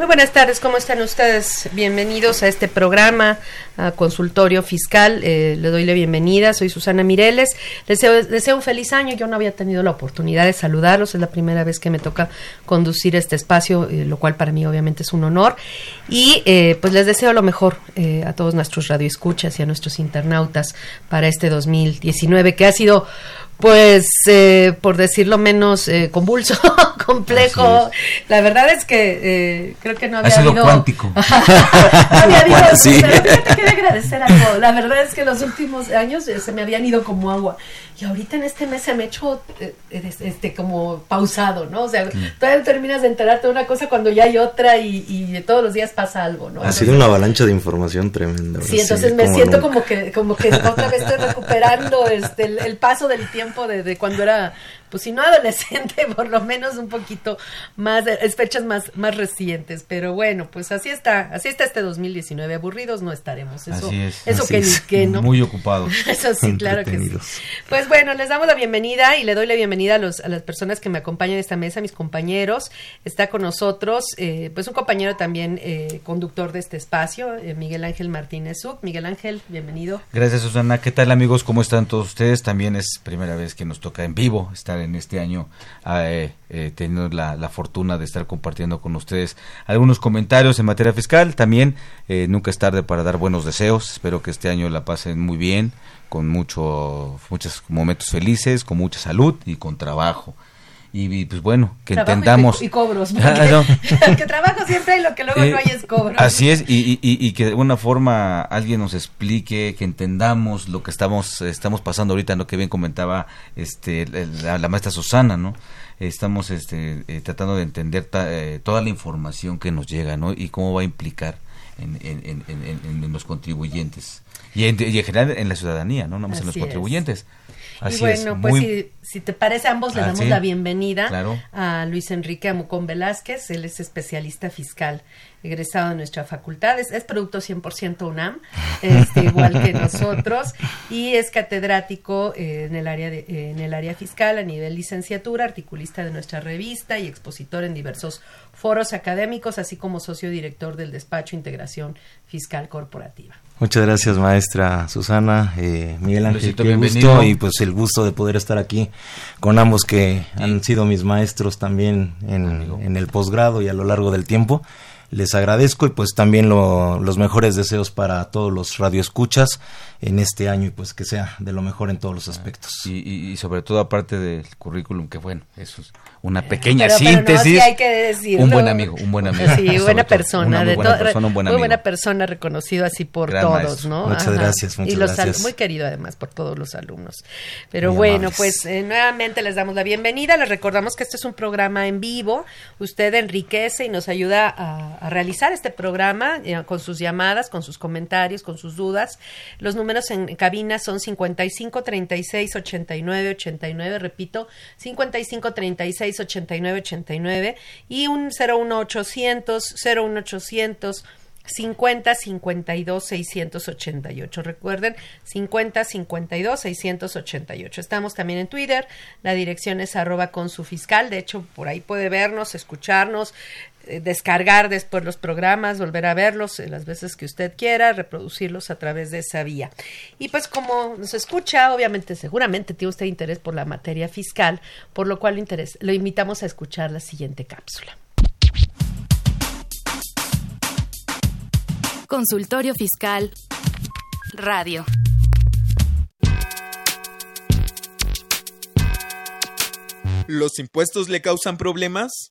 Muy buenas tardes, ¿cómo están ustedes? Bienvenidos a este programa, a Consultorio Fiscal. Eh, le doy la bienvenida, soy Susana Mireles. Deseo, deseo un feliz año. Yo no había tenido la oportunidad de saludarlos, es la primera vez que me toca conducir este espacio, eh, lo cual para mí obviamente es un honor. Y eh, pues les deseo lo mejor eh, a todos nuestros radioescuchas y a nuestros internautas para este 2019, que ha sido pues, eh, por decirlo menos, eh, convulso, complejo. La verdad es que eh, creo que no había sido habido... cuántico. no había habido... Sí. Pero que quiero agradecer algo. La verdad es que los últimos años eh, se me habían ido como agua. Y ahorita en este mes se me ha hecho eh, este como pausado, ¿no? O sea, todavía terminas de enterarte de una cosa cuando ya hay otra y, y todos los días pasa algo, ¿no? Ha sido una avalancha de información tremenda. Sí, entonces me como siento nunca. como que, como que otra vez estoy recuperando este, el, el paso del tiempo de, de cuando era, pues si no adolescente, por lo menos un poquito más, de- es fechas más, más recientes. Pero bueno, pues así está, así está este 2019. Aburridos no estaremos. Eso, Así es. eso así que, es. que no. Muy ocupados. Eso sí, claro que sí. Pues bueno, les damos la bienvenida y le doy la bienvenida a, los, a las personas que me acompañan en esta mesa, mis compañeros. Está con nosotros, eh, pues un compañero también eh, conductor de este espacio, eh, Miguel Ángel Martínez Zuc. Miguel Ángel, bienvenido. Gracias Susana. ¿Qué tal amigos? ¿Cómo están todos ustedes? También es primera vez que nos toca en vivo estar en este año eh, eh, teniendo la, la fortuna de estar compartiendo con ustedes algunos comentarios en materia fiscal. También eh, nunca es tarde para dar buenos deseos. Espero que este año la pasen muy bien, con mucho, muchos momentos felices, con mucha salud y con trabajo. Y, y, pues bueno, que Trabajo y- entendamos... Y, cobros. Ah, no. que trabajo siempre hay, lo que luego Eh, no hay es cobros. Así es, y, y- y- y que de alguna forma alguien nos explique, que entendamos lo que estamos estamos pasando ahorita, lo que bien comentaba este la, la maestra Susana, ¿no? Estamos este, eh, tratando de entender ta- eh, toda la información que nos llega, ¿no? Y cómo va a implicar en, en- en- los contribuyentes. Y en, y en general en la ciudadanía, ¿no? No más en los Así es. Así y bueno, es. pues muy- si, si te parece, ambos le Ah, damos sí. la bienvenida Claro. a Luis Enrique Amucón Velázquez. Él es especialista fiscal, egresado de nuestra facultad. Es, es producto 100% UNAM, este, igual que nosotros. Y es catedrático eh, en, el área de, eh, en el área fiscal a nivel licenciatura, articulista de nuestra revista y expositor en diversos foros académicos, así como socio director del despacho Integración Fiscal Corporativa. Muchas gracias, maestra Susana, eh, Miguel Ángel, qué bienvenido. gusto y pues el gusto de poder estar aquí con ambos que han sido mis maestros también en, en el posgrado y a lo largo del tiempo. Les agradezco y pues también lo- los mejores deseos para todos los radioescuchas en este año y pues que sea de lo mejor en todos los aspectos. y, y- y sobre todo aparte del currículum, que bueno, eso es una pequeña Pero- pero no, síntesis. sí hay que decirlo. Un buen amigo, un buen amigo. Sí, buena todo. persona. Una muy de buena to- persona, un buen muy buena persona, reconocido así por Gran todos, maestro. ¿no? Muchas gracias, muchas y los gracias. Muy querido además por todos los alumnos. Pero Muy bueno, amables. pues eh, nuevamente les damos la bienvenida. Les recordamos que este es un programa en vivo. Usted enriquece y nos ayuda a, a realizar este programa eh, con sus llamadas, con sus comentarios, con sus dudas. Los números en cabina son 55 36 89 89, repito, 55 36 89 89 y un 01800 01800 50 52 688. Recuerden, 50 52 688. Estamos también en Twitter. La dirección es arroba con su fiscal. De hecho, por ahí puede vernos, escucharnos, descargar después los programas, volver a verlos eh, las veces que usted quiera, reproducirlos a través de esa vía. Y pues como nos escucha, obviamente, seguramente tiene usted interés por la materia fiscal, por lo cual lo, interes- lo invitamos a escuchar la siguiente cápsula. Consultorio Fiscal. Radio. ¿Los impuestos le causan problemas?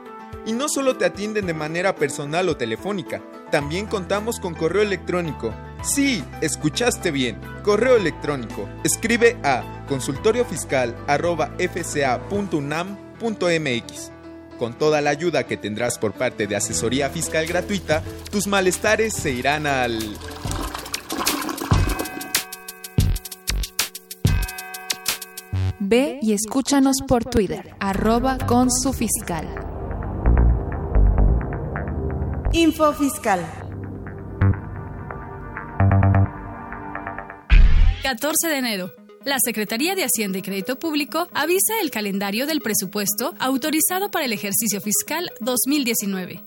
Y no solo te atienden de manera personal o telefónica, también contamos con correo electrónico. Sí, escuchaste bien. Correo electrónico. Escribe a consultoriofiscal@fca.unam.mx. Con toda la ayuda que tendrás por parte de asesoría fiscal gratuita, tus malestares se irán al Ve y escúchanos por Twitter, arroba con su fiscal. Info Fiscal. 14 de enero. La Secretaría de Hacienda y Crédito Público avisa el calendario del presupuesto autorizado para el ejercicio fiscal 2019.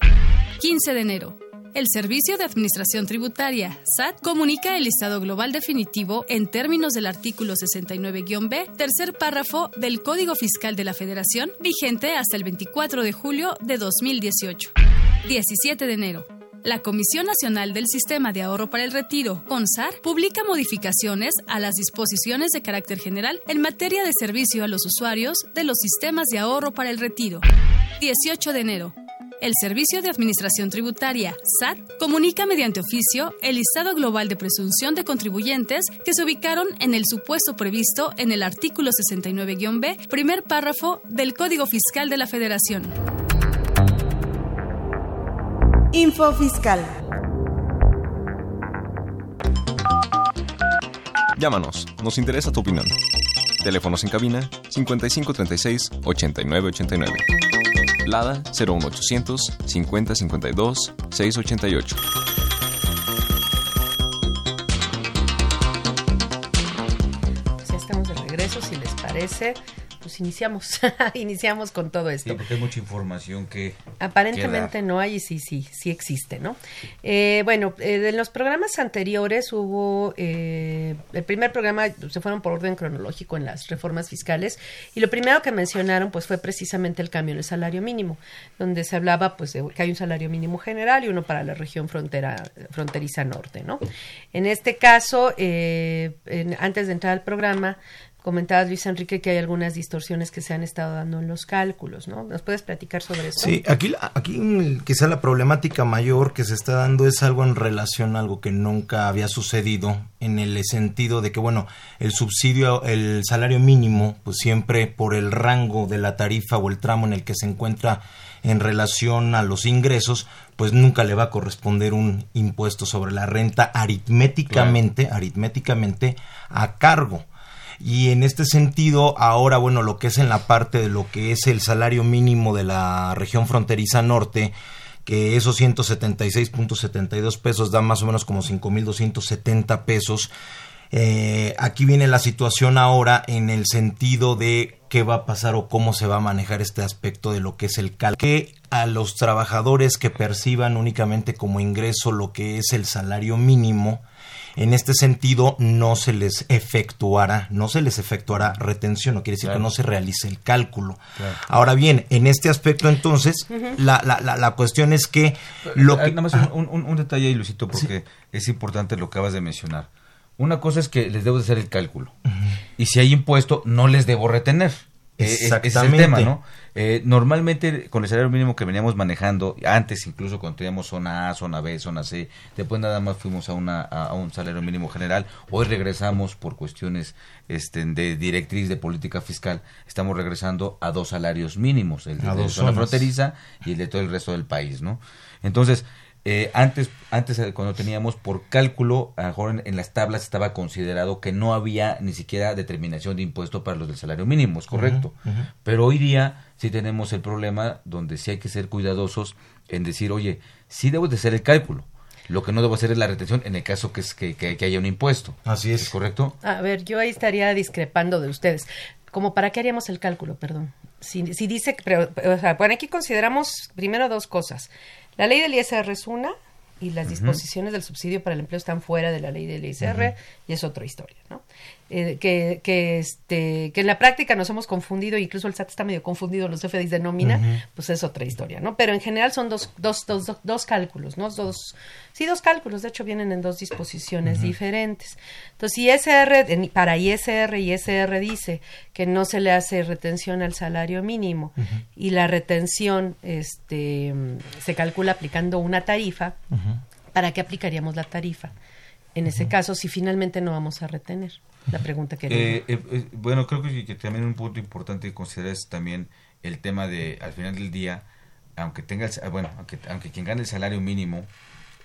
15 de enero. El Servicio de Administración Tributaria, SAT, comunica el listado global definitivo en términos del artículo 69-B, tercer párrafo del Código Fiscal de la Federación, vigente hasta el 24 de julio de 2018. 17 de enero. La Comisión Nacional del Sistema de Ahorro para el Retiro, CONSAR, publica modificaciones a las disposiciones de carácter general en materia de servicio a los usuarios de los sistemas de ahorro para el retiro. 18 de enero. El Servicio de Administración Tributaria, SAT, comunica mediante oficio el listado global de presunción de contribuyentes que se ubicaron en el supuesto previsto en el artículo 69-B, primer párrafo del Código Fiscal de la Federación. Info Fiscal. Llámanos, nos interesa tu opinión. Teléfonos en cabina 5536 8989. Lada 01800 5052 688. Pues ya estamos de regreso, si les parece. Pues iniciamos, iniciamos con todo esto. Sí, porque hay mucha información que... Aparentemente no hay y sí, sí, sí existe, ¿no? Eh, bueno, eh, en los programas anteriores hubo, eh, el primer programa se fueron por orden cronológico en las reformas fiscales y lo primero que mencionaron pues fue precisamente el cambio en el salario mínimo, donde se hablaba pues de que hay un salario mínimo general y uno para la región frontera, fronteriza norte, ¿no? En este caso, eh, en- antes de entrar al programa, comentabas Luis Enrique que hay algunas distorsiones que se han estado dando en los cálculos, ¿no? ¿Nos puedes platicar sobre eso? Sí, aquí, aquí quizá la problemática mayor que se está dando es algo en relación a algo que nunca había sucedido, en el sentido de que, bueno, el subsidio, el salario mínimo, pues siempre por el rango de la tarifa o el tramo en el que se encuentra en relación a los ingresos, pues nunca le va a corresponder un impuesto sobre la renta aritméticamente, aritméticamente a cargo. Y en este sentido, ahora, bueno, lo que es en la parte de lo que es el salario mínimo de la región fronteriza norte, que esos 176.72 pesos dan más o menos como 5.270 pesos. Eh, aquí viene la situación ahora en el sentido de qué va a pasar o cómo se va a manejar este aspecto de lo que es el cálculo. Que a los trabajadores que perciban únicamente como ingreso lo que es el salario mínimo, en este sentido no se les efectuará, no se les efectuará retención, no quiere decir que no se realice el cálculo. Ahora bien, en este aspecto entonces, la, la, la, la cuestión es que lo Ah, que... Nada más un, un- un detalle ahí, Luisito, porque es importante lo que acabas de mencionar. Una cosa es que les debo de hacer el cálculo. Y si hay impuesto, no les debo retener. Eh, ese es el Exactamente. tema, ¿no? Eh, normalmente con el salario mínimo que veníamos manejando, antes incluso cuando teníamos zona A, zona B, zona C, después nada más fuimos a, una, a, un salario mínimo general, hoy regresamos por cuestiones este, de directriz de política fiscal, estamos regresando a dos salarios mínimos, el de, de zona fronteriza y el de todo el resto del país, ¿no? Entonces, eh, antes, antes eh, cuando teníamos por cálculo, a lo mejor en, en las tablas estaba considerado que no había ni siquiera determinación de impuesto para los del salario mínimo, es correcto. Pero hoy día sí tenemos el problema donde sí hay que ser cuidadosos en decir, oye, sí debo de hacer el cálculo. Lo que no debo hacer es la retención en el caso que, es, que, que- que haya un impuesto. Así es. ¿Es correcto? A ver, yo ahí estaría discrepando de ustedes. Como para qué haríamos el cálculo, perdón. Si, si dice, que- pero, o sea, bueno, aquí consideramos primero dos cosas. La ley del ISR es una y las disposiciones del subsidio para el empleo están fuera de la ley del ISR y es otra historia, ¿no? Eh, que, que, este, que en la práctica nos hemos confundido, incluso el SAT está medio confundido, los FDIs de nómina, pues es otra historia, ¿no? Pero en general son dos, dos, dos, dos, dos cálculos, ¿no? Dos, sí, dos cálculos, de hecho vienen en dos disposiciones diferentes. Entonces, ISR, para ISR, ISR dice que no se le hace retención al salario mínimo y la retención este, se calcula aplicando una tarifa, ¿para qué aplicaríamos la tarifa? En ese caso, si finalmente no vamos a retener. La pregunta que Eh, eh, eh, bueno, creo que, que también un punto importante que considerar es también el tema de, al final del día, aunque tenga, el bueno, aunque, aunque quien gane el salario mínimo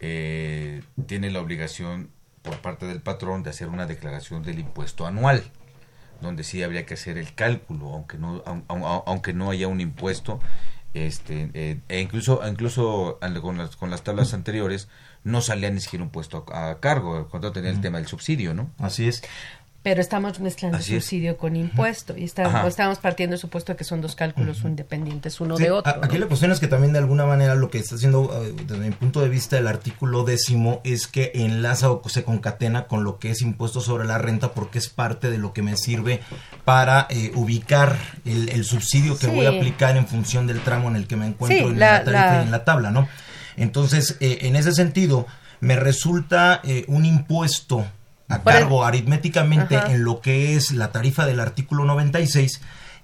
eh, tiene la obligación por parte del patrón de hacer una declaración del impuesto anual, donde sí habría que hacer el cálculo, aunque no, aun- aun- aunque no haya un impuesto, este, eh, e incluso, incluso con las, con las tablas anteriores no salía ni siquiera un puesto a, a cargo, cuando tenía el tema del subsidio, ¿no? Así es. Pero estamos mezclando Así es. subsidio con impuesto y está- estamos partiendo del supuesto de que son dos cálculos independientes uno Sí, de otro. Aquí ¿no? la cuestión es que también de alguna manera lo que está haciendo eh, desde mi punto de vista el artículo décimo es que enlaza o se concatena con lo que es impuesto sobre la renta porque es parte de lo que me sirve para eh, ubicar el, el subsidio que Sí. voy a aplicar en función del tramo en el que me encuentro Sí, en la- la, tarifa la- y en la tabla, ¿no? Entonces, eh, en ese sentido, me resulta eh, un impuesto a Por el- cargo aritméticamente Ajá. en lo que es la tarifa del artículo 96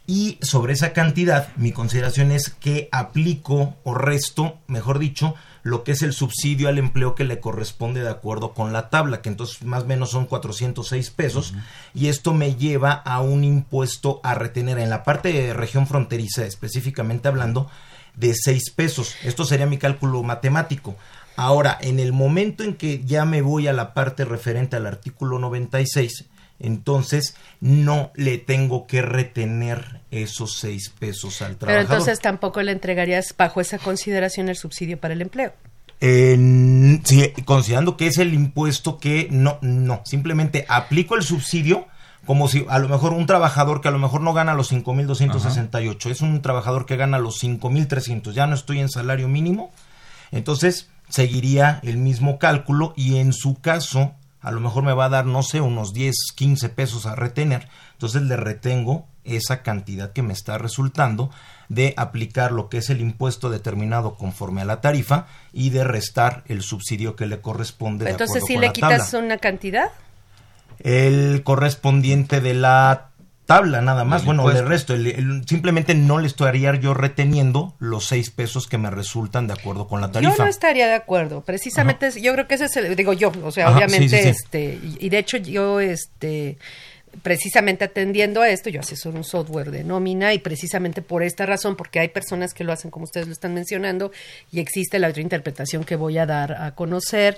y sobre esa cantidad mi consideración es que aplico o resto, mejor dicho, lo que es el subsidio al empleo que le corresponde de acuerdo con la tabla, que entonces más o menos son 406 pesos y esto me lleva a un impuesto a retener en la parte de región fronteriza específicamente hablando de 6 pesos. Esto sería mi cálculo matemático. Ahora, en el momento en que ya me voy a la parte referente al artículo 96, entonces no le tengo que retener esos 6 pesos al Pero trabajador. entonces tampoco le entregarías bajo esa consideración el subsidio para el empleo. Sí, considerando que es el impuesto que no, no, simplemente aplico el subsidio como si a lo mejor un trabajador que a lo mejor no gana los 5.268, es un trabajador que gana los 5.300, ya no estoy en salario mínimo, entonces seguiría el mismo cálculo y en su caso a lo mejor me va a dar, no sé, unos 10, 15 pesos a retener, entonces le retengo esa cantidad que me está resultando de aplicar lo que es el impuesto determinado conforme a la tarifa y de restar el subsidio que le corresponde. de Entonces, acuerdo si con le quitas tabla. una cantidad, el correspondiente de la tabla nada más, bueno, impuesto. el resto, el- el- simplemente no le estaría yo reteniendo los seis pesos que me resultan de acuerdo con la tarifa. yo no estaría de acuerdo. Precisamente, es- yo creo que ese es el, digo yo, o sea, Ajá, obviamente, sí, sí, sí. este, y, y de hecho yo, este, precisamente atendiendo a esto, yo asesoro un software de nómina y precisamente por esta razón, porque hay personas que lo hacen como ustedes lo están mencionando y existe la otra interpretación que voy a dar a conocer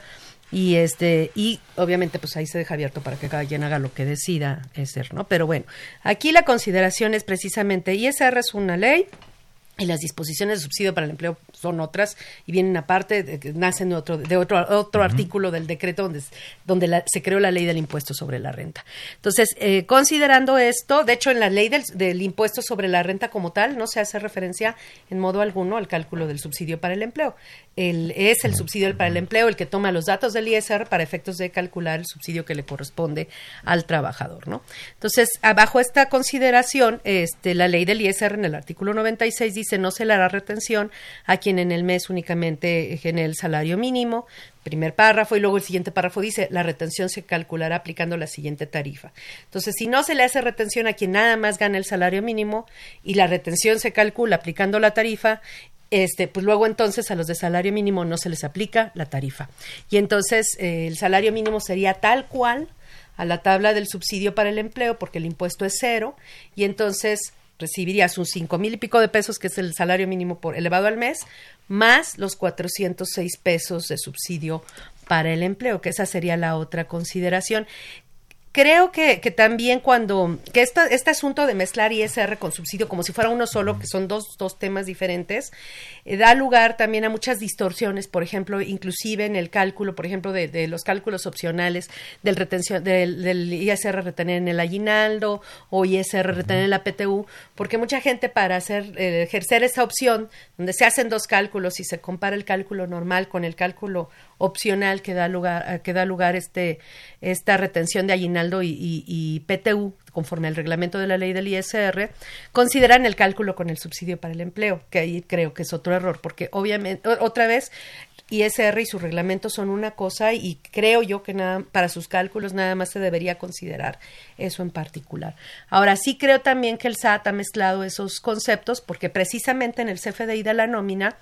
y este y obviamente pues ahí se deja abierto para que cada quien haga lo que decida ser, ¿no? Pero bueno, aquí la consideración es precisamente ISR es una ley y las disposiciones de subsidio para el empleo son otras y vienen aparte, nacen de otro, de otro, otro artículo del decreto donde, donde la- se creó la ley del impuesto sobre la renta. Entonces, eh, considerando esto, de hecho en la ley del, del impuesto sobre la renta como tal no se hace referencia en modo alguno al cálculo del subsidio para el empleo. El, es el subsidio para el empleo el que toma los datos del ISR para efectos de calcular el subsidio que le corresponde al trabajador, ¿no? Entonces, bajo esta consideración, este, la ley del ISR en el artículo 96 dice no se le hará retención a quien en el mes únicamente genere el salario mínimo, primer párrafo, y luego el siguiente párrafo dice la retención se calculará aplicando la siguiente tarifa. Entonces, si no se le hace retención a quien nada más gana el salario mínimo y la retención se calcula aplicando la tarifa, este, pues luego entonces a los de salario mínimo no se les aplica la tarifa. Y entonces eh, el salario mínimo sería tal cual a la tabla del subsidio para el empleo, porque el impuesto es cero, y entonces recibirías un cinco mil y pico de pesos, que es el salario mínimo por elevado al mes, más los 406 pesos de subsidio para el empleo, que esa sería la otra consideración creo que, que, también cuando, que esta, este asunto de mezclar ISR con subsidio como si fuera uno solo, que son dos, dos temas diferentes, eh, da lugar también a muchas distorsiones, por ejemplo, inclusive en el cálculo, por ejemplo, de, de los cálculos opcionales del, retención, del, del, ISR retener en el aguinaldo o ISR retener en la PTU, porque mucha gente para hacer, eh, ejercer esa opción, donde se hacen dos cálculos y se compara el cálculo normal con el cálculo opcional que da lugar, que da lugar este, esta retención de aguinaldo y, PTU, conforme al reglamento de la ley del ISR, consideran el cálculo con el subsidio para el empleo, que ahí creo que es otro error, porque obviamente, otra vez, ISR y su reglamento son una cosa y creo yo que nada, para sus cálculos nada más se debería considerar eso en particular. Ahora sí creo también que el SAT ha mezclado esos conceptos porque precisamente en el CFDI de la nómina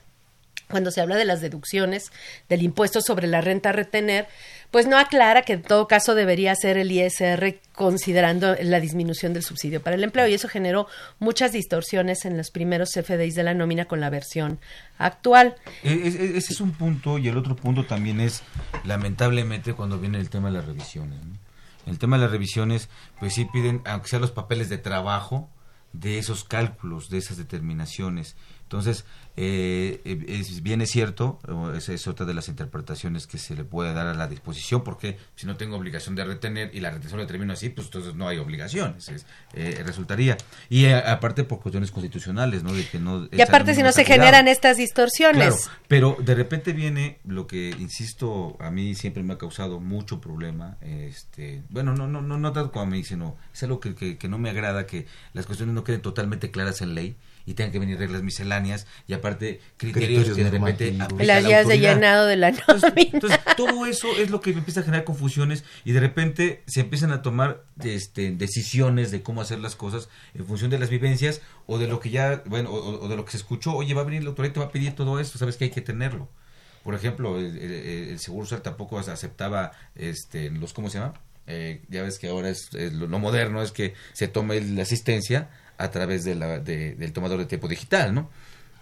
cuando se habla de las deducciones del impuesto sobre la renta a retener, pues no aclara que en todo caso debería ser el ISR considerando la disminución del subsidio para el empleo y eso generó muchas distorsiones en los primeros CFDIs de la nómina con la versión actual. E, ese es un punto y el otro punto también es lamentablemente cuando viene el tema de las revisiones. El tema de las revisiones, pues sí piden, aunque sean los papeles de trabajo, de esos cálculos, de esas determinaciones. Entonces, eh, es, bien es cierto, esa es otra de las interpretaciones que se le puede dar a la disposición, porque si no tengo obligación de retener y la retención la termino así, pues entonces no hay obligación, eh, resultaría. Y eh, aparte por cuestiones constitucionales, ¿no? De que no y aparte si no se generan estas distorsiones. Claro, pero de repente viene lo que, insisto, a mí siempre me ha causado mucho problema, este, bueno, no, no, no, no tanto como a mí, sino es algo que, que, que no me agrada que las cuestiones no queden totalmente claras en ley y tengan que venir reglas misceláneas y aparte criterios, criterios que de repente las días de llenado de la nómina. Entonces, todo eso es lo que empieza a generar confusiones y de repente se empiezan a tomar este, decisiones de cómo hacer las cosas en función de las vivencias o de lo que ya, bueno, o, o de lo que se escuchó, oye, va a venir la autoridad te va a pedir todo esto, sabes que hay que tenerlo. Por ejemplo, el, el, el Seguro Social tampoco aceptaba este, los, ¿cómo se llama? Eh, ya ves que ahora es, es lo, lo moderno es que se tome la asistencia a través de la, de, del tomador de tiempo digital, ¿no?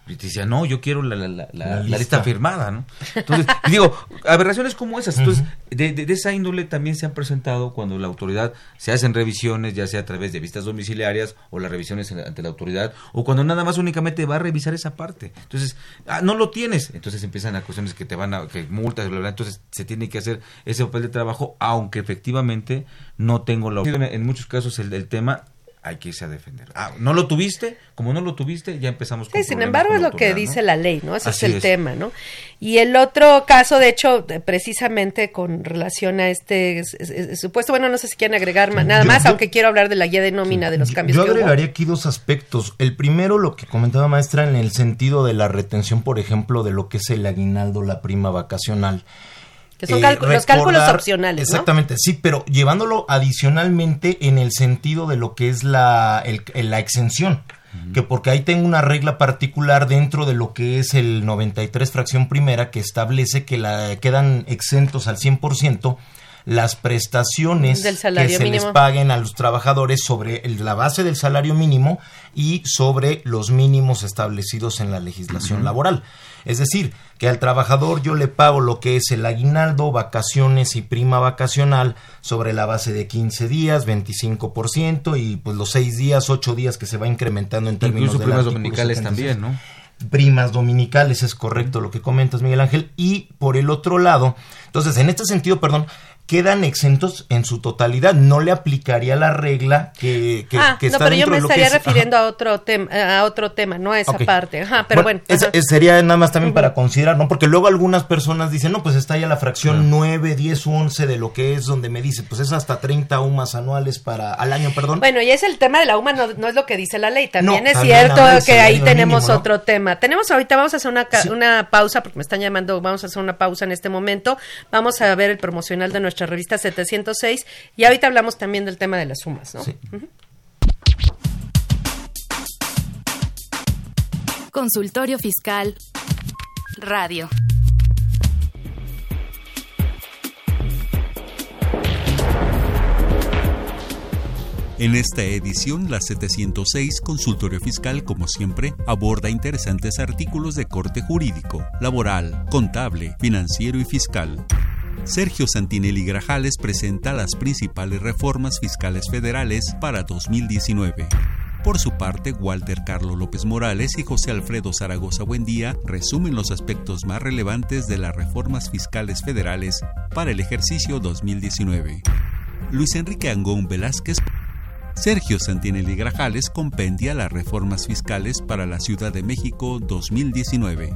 Y te decía, no, yo quiero la, la, la, la lista. lista. firmada, ¿no? Entonces, digo, aberraciones como esas. Entonces, uh -huh. de, de, de, esa índole también se han presentado cuando la autoridad se hacen revisiones, ya sea a través de vistas domiciliarias o las revisiones ante la autoridad, o cuando nada más únicamente va a revisar esa parte. Entonces, ah, no lo tienes. Entonces empiezan a cuestiones que te van a, que multas, bla, bla, entonces se tiene que hacer ese papel de trabajo, aunque efectivamente no tengo la opción. En muchos casos el, el tema hay que irse a defender. Ah, no lo tuviste, como no lo tuviste, ya empezamos con Sí, sin embargo es lo que ¿no? dice la ley, ¿no? Ese Así es el es. tema, ¿no? Y el otro caso, de hecho, precisamente con relación a este es, es, es, supuesto, bueno, no sé si quieren agregar nada yo, más, yo, aunque quiero hablar de la guía de nómina de los cambios. Yo agregaría aquí dos aspectos. El primero, lo que comentaba maestra, en el sentido de la retención, por ejemplo, de lo que es el aguinaldo, la prima vacacional. Que son eh, recordar, los cálculos opcionales. Exactamente, ¿no? sí, pero llevándolo adicionalmente en el sentido de lo que es la, el, la exención. Uh -huh. Que porque ahí tengo una regla particular dentro de lo que es el 93 fracción primera que establece que la, quedan exentos al 100% las prestaciones que se mínimo. les paguen a los trabajadores sobre el, la base del salario mínimo y sobre los mínimos establecidos en la legislación uh -huh. laboral. Es decir, que al trabajador yo le pago lo que es el aguinaldo, vacaciones y prima vacacional sobre la base de 15 días, 25% y pues los 6 días, 8 días que se va incrementando en términos Incluso de primas dominicales 76. también, ¿no? Primas dominicales, es correcto lo que comentas, Miguel Ángel. Y por el otro lado, entonces, en este sentido, perdón, quedan exentos en su totalidad. No le aplicaría la regla que, que, ah, que está no, pero yo me estaría es, refiriendo a otro tema, a otro tema, no a esa okay. parte. Ajá, pero bueno. bueno esa, sería nada más también uh -huh. para considerar, ¿no? Porque luego algunas personas dicen, no, pues está ya la fracción uh -huh. 9, 10 11 de lo que es donde me dice, pues es hasta 30 UMAS anuales para al año, perdón. Bueno, y es el tema de la UMA, no, no es lo que dice la ley. También no, es también cierto que ahí tenemos mínimo, otro ¿no? tema. Tenemos ahorita, vamos a hacer una, sí. una pausa, porque me están llamando, vamos a hacer una pausa en este momento. Vamos a ver el promocional de nuestra revista 700 106 y ahorita hablamos también del tema de las sumas, ¿no? Sí. Uh -huh. Consultorio Fiscal Radio. En esta edición, la 706 Consultorio Fiscal, como siempre, aborda interesantes artículos de corte jurídico, laboral, contable, financiero y fiscal. Sergio Santinelli Grajales presenta las principales reformas fiscales federales para 2019. Por su parte, Walter Carlos López Morales y José Alfredo Zaragoza Buendía resumen los aspectos más relevantes de las reformas fiscales federales para el ejercicio 2019. Luis Enrique Angón Velázquez Sergio Santinelli Grajales compendia las reformas fiscales para la Ciudad de México 2019.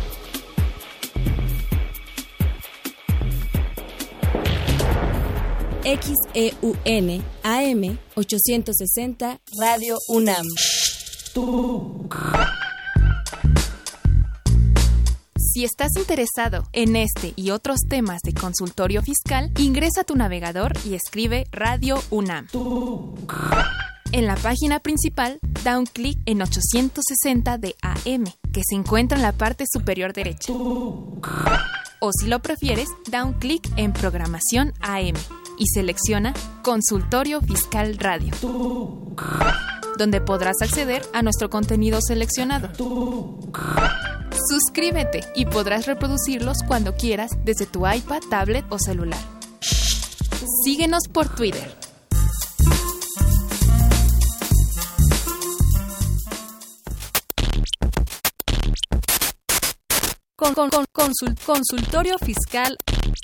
XEUN AM 860 Radio UNAM. Si estás interesado en este y otros temas de consultorio fiscal, ingresa a tu navegador y escribe Radio UNAM. En la página principal, da un clic en 860 de AM, que se encuentra en la parte superior derecha. O si lo prefieres, da un clic en Programación AM y selecciona Consultorio Fiscal Radio, donde podrás acceder a nuestro contenido seleccionado. Suscríbete y podrás reproducirlos cuando quieras desde tu iPad, tablet o celular. Síguenos por Twitter. Con, con, con consul- Consultorio Fiscal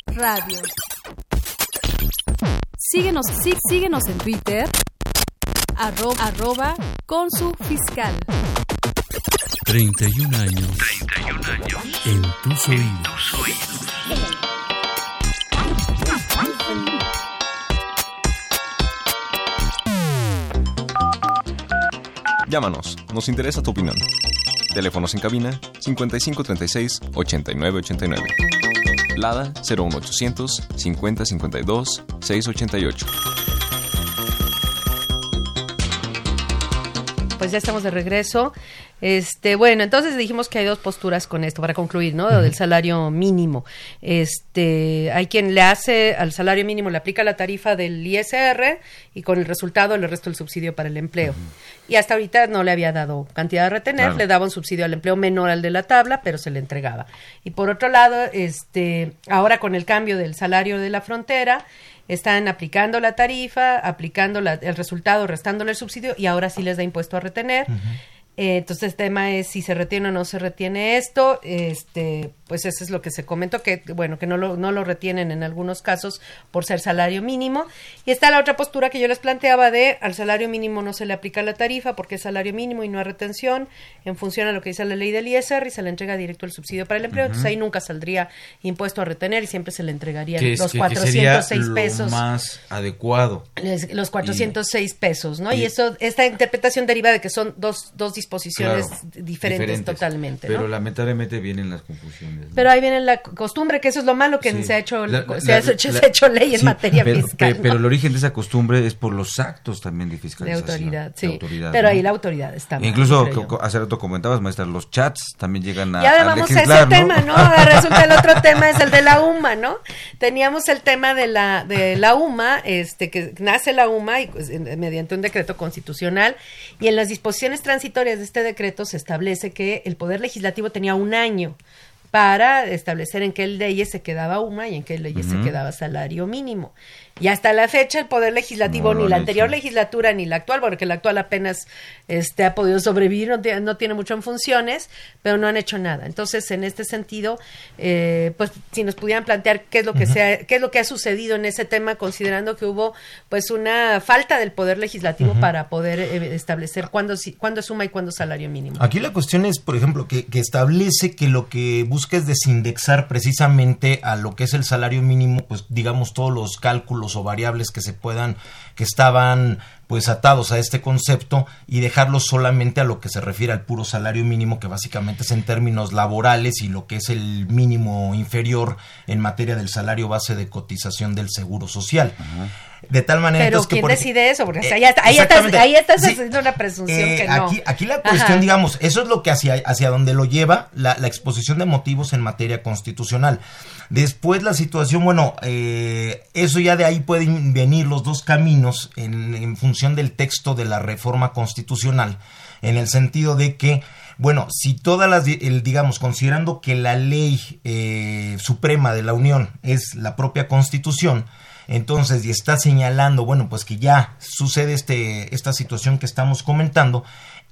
Radio. Síguenos, sí, síguenos en Twitter, arroba, arroba Consu Fiscal. 31 años. En tus oídos. Llámanos, nos interesa tu opinión. Teléfonos en cabina 5536 8989. Lada 01800 5052 688. Pues ya estamos de regreso. Este, bueno, entonces dijimos que hay dos posturas con esto para concluir, ¿no? Del salario mínimo. Este, hay quien le hace al salario mínimo le aplica la tarifa del ISR y con el resultado le resta el subsidio para el empleo. Y hasta ahorita no le había dado cantidad de retener, Claro. le daba un subsidio al empleo menor al de la tabla, pero se le entregaba. Y por otro lado, este, ahora con el cambio del salario de la frontera, están aplicando la tarifa, aplicando la- el resultado, restándole el subsidio y ahora sí les da impuesto a retener. Eh, entonces el tema es si se retiene o no se retiene esto, este, pues eso es lo que se comentó, que bueno, que no lo, no lo retienen en algunos casos por ser salario mínimo. Y está la otra postura que yo les planteaba de al salario mínimo no se le aplica la tarifa porque es salario mínimo y no hay retención en función a lo que dice la ley del ISR y se le entrega directo el subsidio para el empleo. Entonces ahí nunca saldría impuesto a retener y siempre se le entregarían Que, es- los que- que sería 406 lo pesos. más adecuado. Les- los 406 pesos, ¿no? Y, y- eso, esta interpretación deriva de que son dos, dos disposiciones Claro, diferentes, totalmente, Pero lamentablemente vienen las confusiones. ¿no? Pero ahí viene la costumbre, que eso es lo malo que Sí. se ha hecho, La- se, la- ha hecho la- se ha hecho ley en sí, materia pero, fiscal. pe- Pero el origen de esa costumbre es por los actos también de de fiscalización. autoridad, de sí. autoridad, pero ¿no? ahí la autoridad está mal, Incluso, hace rato comentabas, maestra, los chats también llegan a. Y ahora a vamos a ese tema, ¿no? Ahora resulta el otro tema es el de la UMA, ¿no? Teníamos el tema de la de la UMA, este que nace la UMA y pues, mediante un decreto constitucional y en las disposiciones transitorias de este decreto se establece que el poder legislativo tenía un año para establecer en qué leyes se quedaba UMA y en qué leyes se quedaba salario mínimo. Y hasta la fecha el poder legislativo, No ni la anterior legislatura ni la actual, porque la actual apenas este, ha podido sobrevivir, no tiene, no tiene mucho en funciones, pero no han hecho nada. Entonces, en este sentido, eh, pues si nos pudieran plantear qué es lo que Ujú. se ha- qué es lo que ha sucedido en ese tema, considerando que hubo pues una falta del poder legislativo para poder eh, establecer cuándo, si- cuándo suma y cuándo salario mínimo. Aquí la cuestión es, por ejemplo, que, que establece que lo que busca es desindexar precisamente a lo que es el salario mínimo, pues digamos todos los cálculos o variables que se puedan, que estaban pues atados a este concepto y dejarlos solamente a lo que se refiere al puro salario mínimo, que básicamente es en términos laborales y lo que es el mínimo inferior en materia del salario base de cotización del seguro social. De tal manera Pero entonces, que ¿quién por- decide eso? Porque Eh, ahí, está- ahí estás, exactamente. ahí estás Sí. haciendo una presunción Eh, que no. aquí, aquí la cuestión, Ajá. digamos, eso es lo que hacia, hacia donde lo lleva la, la exposición de motivos en materia constitucional. Después la situación, bueno, eh, eso ya de ahí pueden venir los dos caminos en, en función del texto de la reforma constitucional, en el sentido de que, bueno, si todas las, el, digamos, considerando que la ley eh, suprema de la Unión es la propia constitución, entonces, y está señalando, bueno, pues que ya sucede este, esta situación que estamos comentando,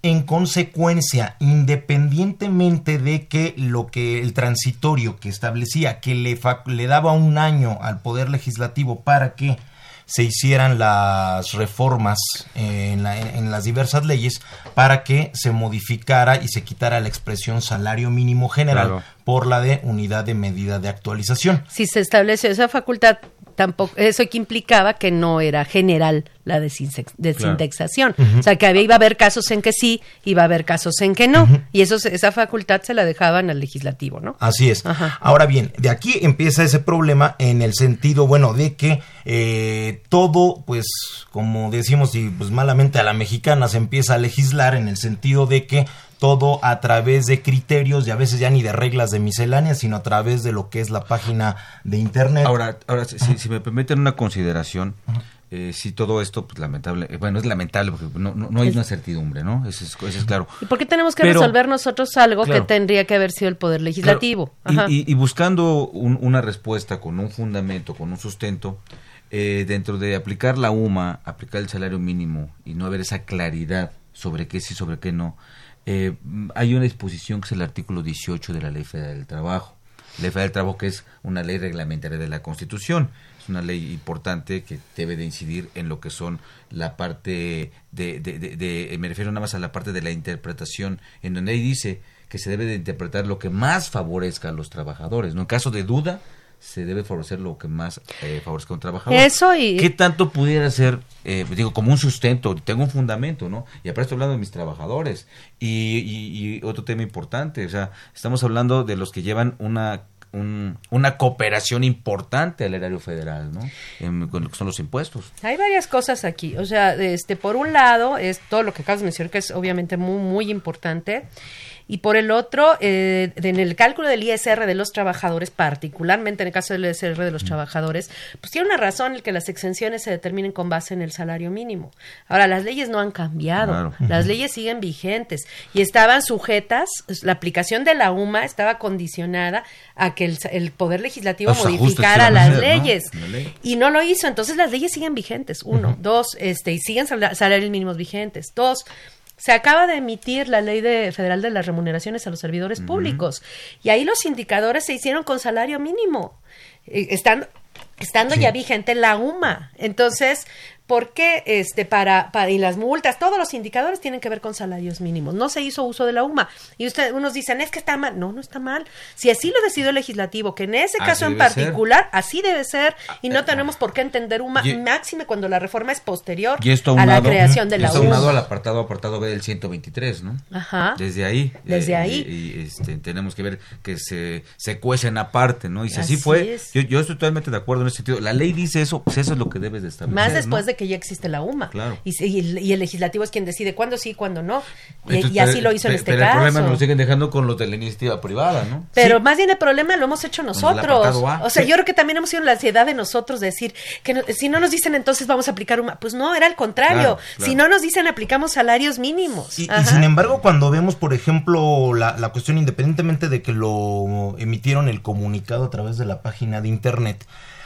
en consecuencia, independientemente de que lo que el transitorio que establecía que le daba un año al Poder Legislativo para que se hicieran las reformas en, la- en las diversas leyes para que se modificara y se quitara la expresión salario mínimo general Claro. por la de unidad de medida de actualización. Si se estableció esa facultad, tampoco eso que implicaba que no era general la desindexación. O sea, que había, iba a haber casos en que sí, iba a haber casos en que no. Y eso, esa facultad se la dejaban al legislativo, ¿no? Así es. Ahora bien, de aquí empieza ese problema en el sentido, bueno, de que eh, todo, pues, como decimos, y pues malamente a la mexicana se empieza a legislar en el sentido de que todo a través de criterios y a veces ya ni de reglas de miscelánea, sino a través de lo que es la página de internet. Ahora, ahora si, si me permiten una consideración, eh, si todo esto, pues lamentable, eh, bueno, es lamentable porque no, no, no hay Es- una certidumbre, ¿no? Eso es, eso es claro. ¿Y por qué tenemos que Pero- resolver nosotros algo Claro. que tendría que haber sido el Poder Legislativo? Claro, Ajá. y, y- y buscando un- una respuesta con un fundamento, con un sustento, eh, dentro de aplicar la UMA, aplicar el salario mínimo y no haber esa claridad sobre qué sí, sobre qué no, eh, hay una disposición que es el artículo 18 de la Ley Federal del Trabajo. La Ley Federal del Trabajo que es una ley reglamentaria de la Constitución. Es una ley importante que debe de incidir en lo que son la parte de, de- de- de- me refiero nada más a la parte de la interpretación, en donde ahí dice que se debe de interpretar lo que más favorezca a los trabajadores. ¿no? En caso de duda, se debe favorecer lo que más eh, favorezca a un trabajador. Eso y- ¿Qué tanto pudiera ser, eh, digo, como un sustento? Tengo un fundamento, ¿no? Y aparte estoy hablando de mis trabajadores. Y, y- y otro tema importante, o sea, estamos hablando de los que llevan una un- una cooperación importante al erario federal, ¿no? En- con lo que son los impuestos. Hay varias cosas aquí. O sea, este, por un lado es todo lo que acabas de mencionar, que es obviamente muy, muy importante. Y por el otro, eh, en el cálculo del ISR de los trabajadores, particularmente en el caso del ISR de los trabajadores, pues tiene una razón el que las exenciones se determinen con base en el salario mínimo. Ahora, las leyes no han cambiado, Claro. las leyes siguen vigentes y estaban sujetas, la aplicación de la UMA estaba condicionada a que el, el Poder Legislativo Los modificara las leyes. En la ley. Y no lo hizo, entonces las leyes siguen vigentes, uno. Dos, este, y siguen sal- salarios mínimos vigentes. Dos, se acaba de emitir la ley de, federal de las remuneraciones a los servidores públicos. Y ahí los indicadores se hicieron con salario mínimo. Eh, están, estando ya vigente la UMA. Entonces, ¿por qué este, para, para, y las multas, todos los indicadores tienen que ver con salarios mínimos? No se hizo uso de la UMA. Y usted, unos dicen, es que está mal. No, no está mal. Si así lo decidió el legislativo, que en ese Así caso en ser. particular, así debe ser, y no tenemos por qué entender UMA, Y- máxime cuando la reforma es posterior Y esto a la aunado, creación de y la esto aunado UMA. al apartado, apartado B del 123, ¿no? Ajá. Desde ahí. Desde eh, ahí. Y, este, tenemos que ver que se, se cuecen aparte, ¿no? Y si así, Así fue, yo, yo estoy totalmente de acuerdo en ese sentido. La ley dice eso, pues eso es lo que debes de establecer. Más después ¿no? de que ya existe la UMA. Claro. Y, y el, y el legislativo es quien decide cuándo sí, cuándo no. Y, Entonces, y así pero- lo hizo en este pero caso. el problema nos lo siguen dejando con los de la iniciativa privada, ¿no? Pero más bien el problema lo hemos hecho el nosotros. O sea, Sí. yo creo que también hemos sido la ansiedad de nosotros de decir que no- si no nos dicen entonces vamos a aplicar UMA. Pues no, era al contrario. Claro, claro. Si no nos dicen aplicamos salarios mínimos. Y, y sin embargo, cuando vemos, por ejemplo, la, la cuestión, independientemente de que lo emitieron el comunicado a través de la página de internet,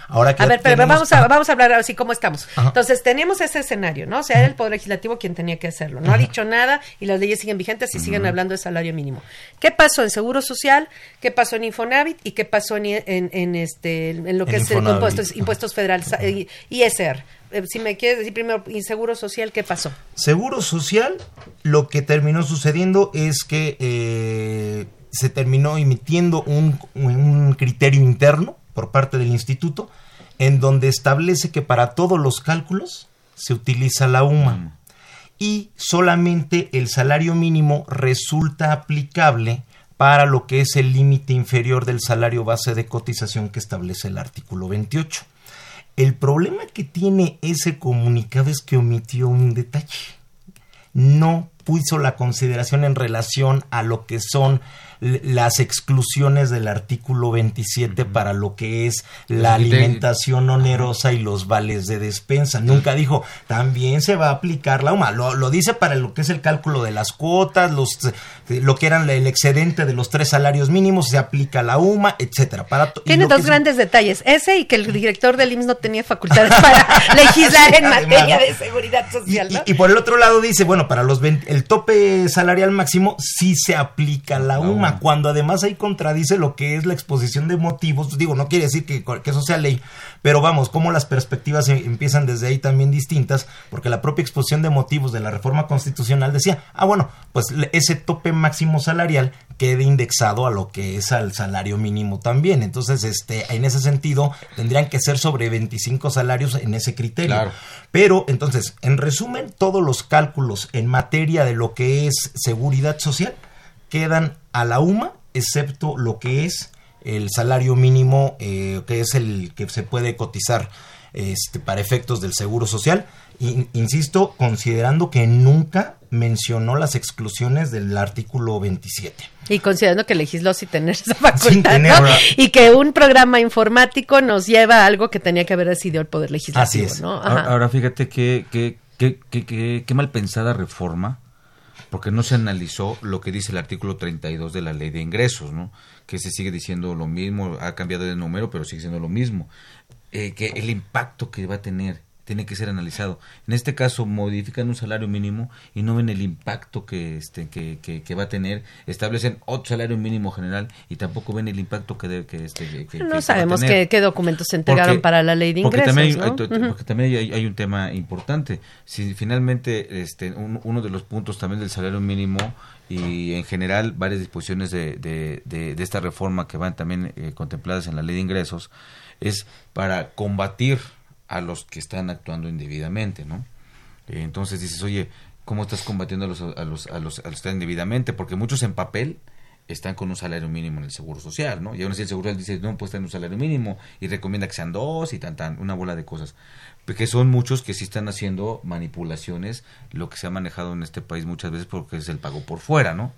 ahora que A ver, pero tenemos- vamos a, vamos a hablar así como estamos. Ajá. Entonces, tenemos ese escenario, ¿no? O sea, era el Poder Legislativo quien tenía que hacerlo. No ha dicho nada y las leyes siguen vigentes y siguen hablando de salario mínimo. ¿Qué pasó en Seguro Social? ¿Qué pasó en Infonavit? ¿Y qué pasó en, en, en este, en lo que En es el Infonavit. impuestos, impuestos federales, eh, ISR? Eh, Si me quieres decir primero, ¿y Seguro Social qué pasó? Seguro Social, lo que terminó sucediendo es que eh, se terminó emitiendo un, un criterio interno por parte del instituto en donde establece que para todos los cálculos se utiliza la UMA y solamente el salario mínimo resulta aplicable para lo que es el límite inferior del salario base de cotización que establece el artículo 28. El problema que tiene ese comunicado es que omitió un detalle. No puso la consideración en relación a lo que son las exclusiones del artículo 27 para lo que es la alimentación onerosa y los vales de despensa. Nunca dijo, también se va a aplicar la UMA. Lo, dice para lo que es el cálculo de las cuotas, los, lo que eran el excedente de los tres salarios mínimos, se aplica la UMA, etcétera. Para Tiene dos grandes detalles. Ese y que el director del IMSS no tenía facultades para legislar en materia de seguridad social. Y, por el otro lado dice, bueno, para los el tope salarial máximo sí se aplica la UMA cuando además ahí contradice lo que es la exposición de motivos. Digo, no quiere decir que, eso sea ley, pero vamos, como las perspectivas em, empiezan desde ahí también distintas, porque la propia exposición de motivos de la reforma constitucional decía, ah, bueno, pues ese tope máximo salarial quede indexado a lo que es al salario mínimo también. Entonces, este, en ese sentido, tendrían que ser sobre 25 salarios en ese criterio. Pero, entonces, en resumen, todos los cálculos en materia de lo que es seguridad social quedan a la UMA, excepto lo que es el salario mínimo, eh, que es el que se puede cotizar este, para efectos del seguro social. insisto, considerando que nunca mencionó las exclusiones del artículo 27. Y considerando que legisló sin tener esa facultad, Y que un programa informático nos lleva a algo que tenía que haber decidido el Poder Legislativo, Así es. Ahora, fíjate que, qué mal pensada reforma porque no se analizó lo que dice el artículo 32 de la ley de ingresos, ¿no? que se sigue diciendo lo mismo, ha cambiado de número, pero sigue siendo lo mismo, eh, que el impacto que va a tener tiene que ser analizado. En este caso, modifican un salario mínimo y no ven el impacto que, este, que, que, va a tener. Establecen otro salario mínimo general y tampoco ven el impacto que, debe, que, este, que No sabemos qué, documentos se entregaron para la ley de ingresos. Porque también, hay, hay, un tema importante. Si finalmente este, uno de los puntos también del salario mínimo y en general varias disposiciones de, de, de, esta reforma que van también eh, contempladas en la ley de ingresos es para combatir a los que están actuando indebidamente, ¿no? Eh, entonces dices, oye, ¿cómo estás combatiendo a los, a los, a los, a los que están indebidamente? Porque muchos en papel están con un salario mínimo en el Seguro Social, ¿no? Y aún así el Seguro Social dice, no, pues en un salario mínimo y recomienda que sean dos y tan, una bola de cosas. Que son muchos que sí están haciendo manipulaciones, lo que se ha manejado en este país muchas veces porque es el pago por fuera, ¿no?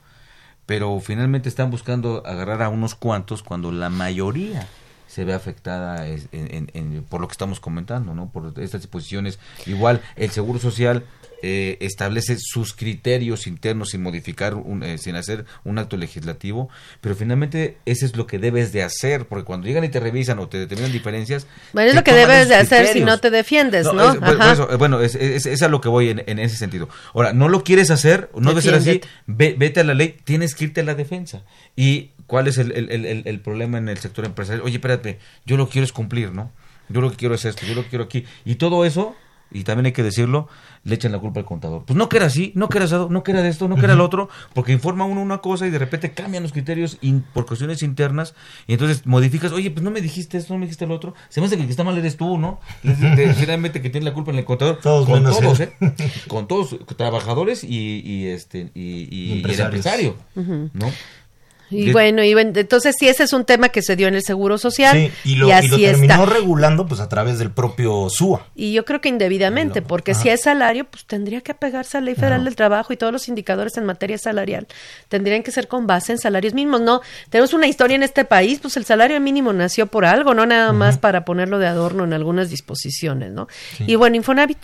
Pero finalmente están buscando agarrar a unos cuantos cuando la mayoría se ve afectada en, por lo que estamos comentando, ¿no? Por estas disposiciones. Igual, el Seguro Social eh, establece sus criterios internos sin modificar, eh, sin hacer un acto legislativo, pero finalmente eso es lo que debes de hacer, porque cuando llegan y te revisan o te determinan diferencias... Bueno, es lo que debes de hacer si no te defiendes, ¿no? Eh, bueno, es, es, a lo que voy en, ese sentido. Ahora, no lo quieres hacer, no debe ser así, vete a la ley, tienes que irte a la defensa. Y ¿Cuál es el, el, el, problema en el sector empresarial? Oye, espérate, yo lo que quiero es cumplir, ¿no? Yo lo que quiero es esto, yo lo que quiero aquí. Y todo eso, y también hay que decirlo, le echan la culpa al contador. Pues no que era así, no que era asado, no que era de esto, no que era lo otro, porque informa uno una cosa y de repente cambian los criterios por cuestiones internas y entonces modificas, oye, pues no me dijiste esto, no me dijiste lo otro. Se me hace que el que está mal eres tú, ¿no? Finalmente que tiene la culpa en el contador. Todos con todos, ¿eh? Con todos, trabajadores y, y este, y, el empresario, ¿no? Y bueno, y entonces sí, ese es un tema que se dio en el Seguro Social. Sí, y lo, y lo terminó regulando pues a través del propio SUA. Y yo creo que indebidamente, porque si es salario, pues tendría que apegarse a la Ley Federal del Trabajo y todos los indicadores en materia salarial tendrían que ser con base en salarios mínimos. No, tenemos una historia en este país, pues el salario mínimo nació por algo, no nada más para ponerlo de adorno en algunas disposiciones, ¿no? Y bueno, Infonavit.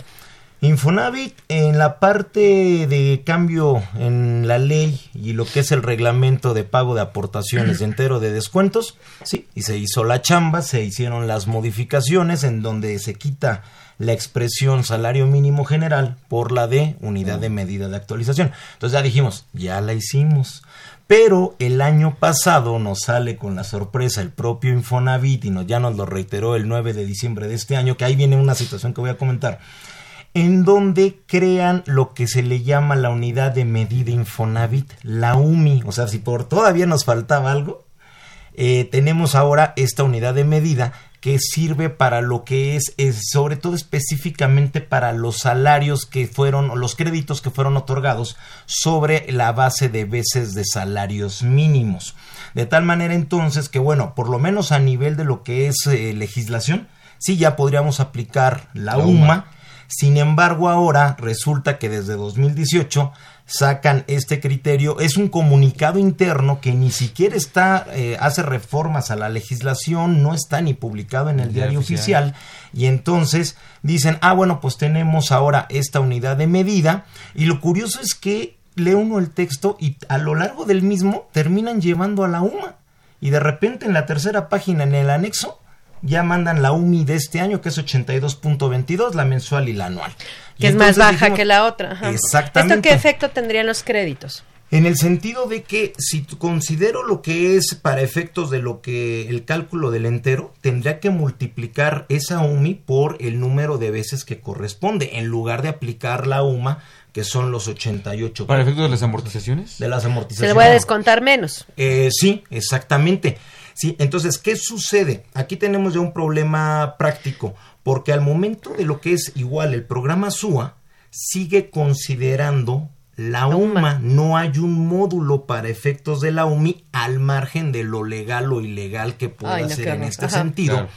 Infonavit en la parte de cambio en la ley y lo que es el reglamento de pago de aportaciones de entero de descuentos, sí, y se hizo la chamba, se hicieron las modificaciones en donde se quita la expresión salario mínimo general por la de unidad de medida de actualización. Entonces ya dijimos, ya la hicimos. Pero el año pasado nos sale con la sorpresa el propio Infonavit y nos, ya nos lo reiteró el 9 de diciembre de este año, que ahí viene una situación que voy a comentar en donde crean lo que se le llama la unidad de medida Infonavit, la UMI. O sea, si por todavía nos faltaba algo, eh, tenemos ahora esta unidad de medida que sirve para lo que es, es, sobre todo específicamente para los salarios que fueron, o los créditos que fueron otorgados sobre la base de veces de salarios mínimos. De tal manera entonces que, bueno, por lo menos a nivel de lo que es eh, legislación, sí ya podríamos aplicar la, La UMA. UMA. Sin embargo, ahora resulta que desde 2018 sacan este criterio. Es un comunicado interno que ni siquiera está, eh, hace reformas a la legislación, no está ni publicado en el, El diario diario oficial. oficial. Y entonces dicen, ah, bueno, pues tenemos ahora esta unidad de medida. Y lo curioso es que lee uno el texto y a lo largo del mismo terminan llevando a la UMA. Y de repente en la tercera página, en el anexo, ya mandan la UMI de este año, que es 82.22, la mensual y la anual. Y Que es más baja dijimos- que la otra. ajá. Exactamente. ¿Esto qué efecto tendrían los créditos? En el sentido de que si considero lo que es para efectos de lo que el cálculo del entero, tendría que multiplicar esa UMI por el número de veces que corresponde, en lugar de aplicar la UMA, que son los 88. ¿Para efectos de las amortizaciones? De las Se amortizaciones. le voy a descontar menos. Eh, sí, exactamente. Sí, entonces, ¿qué sucede? Aquí tenemos ya un problema práctico, porque al momento de lo que es igual el programa SUA, sigue considerando la UMA. No hay un módulo para efectos de la UMI al margen de lo legal o ilegal que pueda Ay, no, ser en este Ajá. sentido. Claro.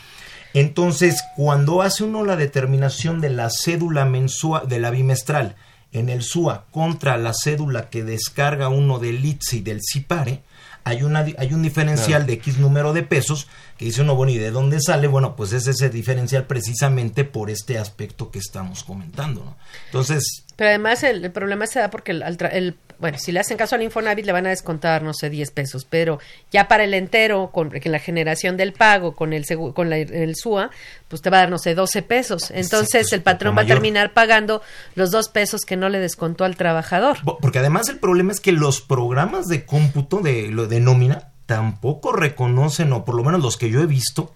Entonces, cuando hace uno la determinación de la cédula mensual, de la bimestral, en el SUA contra la cédula que descarga uno del ITSE y del CIPARE, hay, una, di- hay un diferencial Claro. de X número de pesos que dice uno, bueno, ¿y de dónde sale? Bueno, pues es ese diferencial precisamente por este aspecto que estamos comentando, ¿no? Entonces, Pero además el, el problema se da porque el, al tra- el- bueno, si le hacen caso al Infonavit le van a descontar, no sé, 10 pesos, pero ya para el entero, con la generación del pago, con el con la- el SUA, pues te va a dar, no sé, 12 pesos. Entonces Exacto, el patrón va a terminar pagando los dos pesos que no le descontó al trabajador. Porque además el problema es que los programas de cómputo de, lo de nómina tampoco reconocen, o por lo menos los que yo he visto,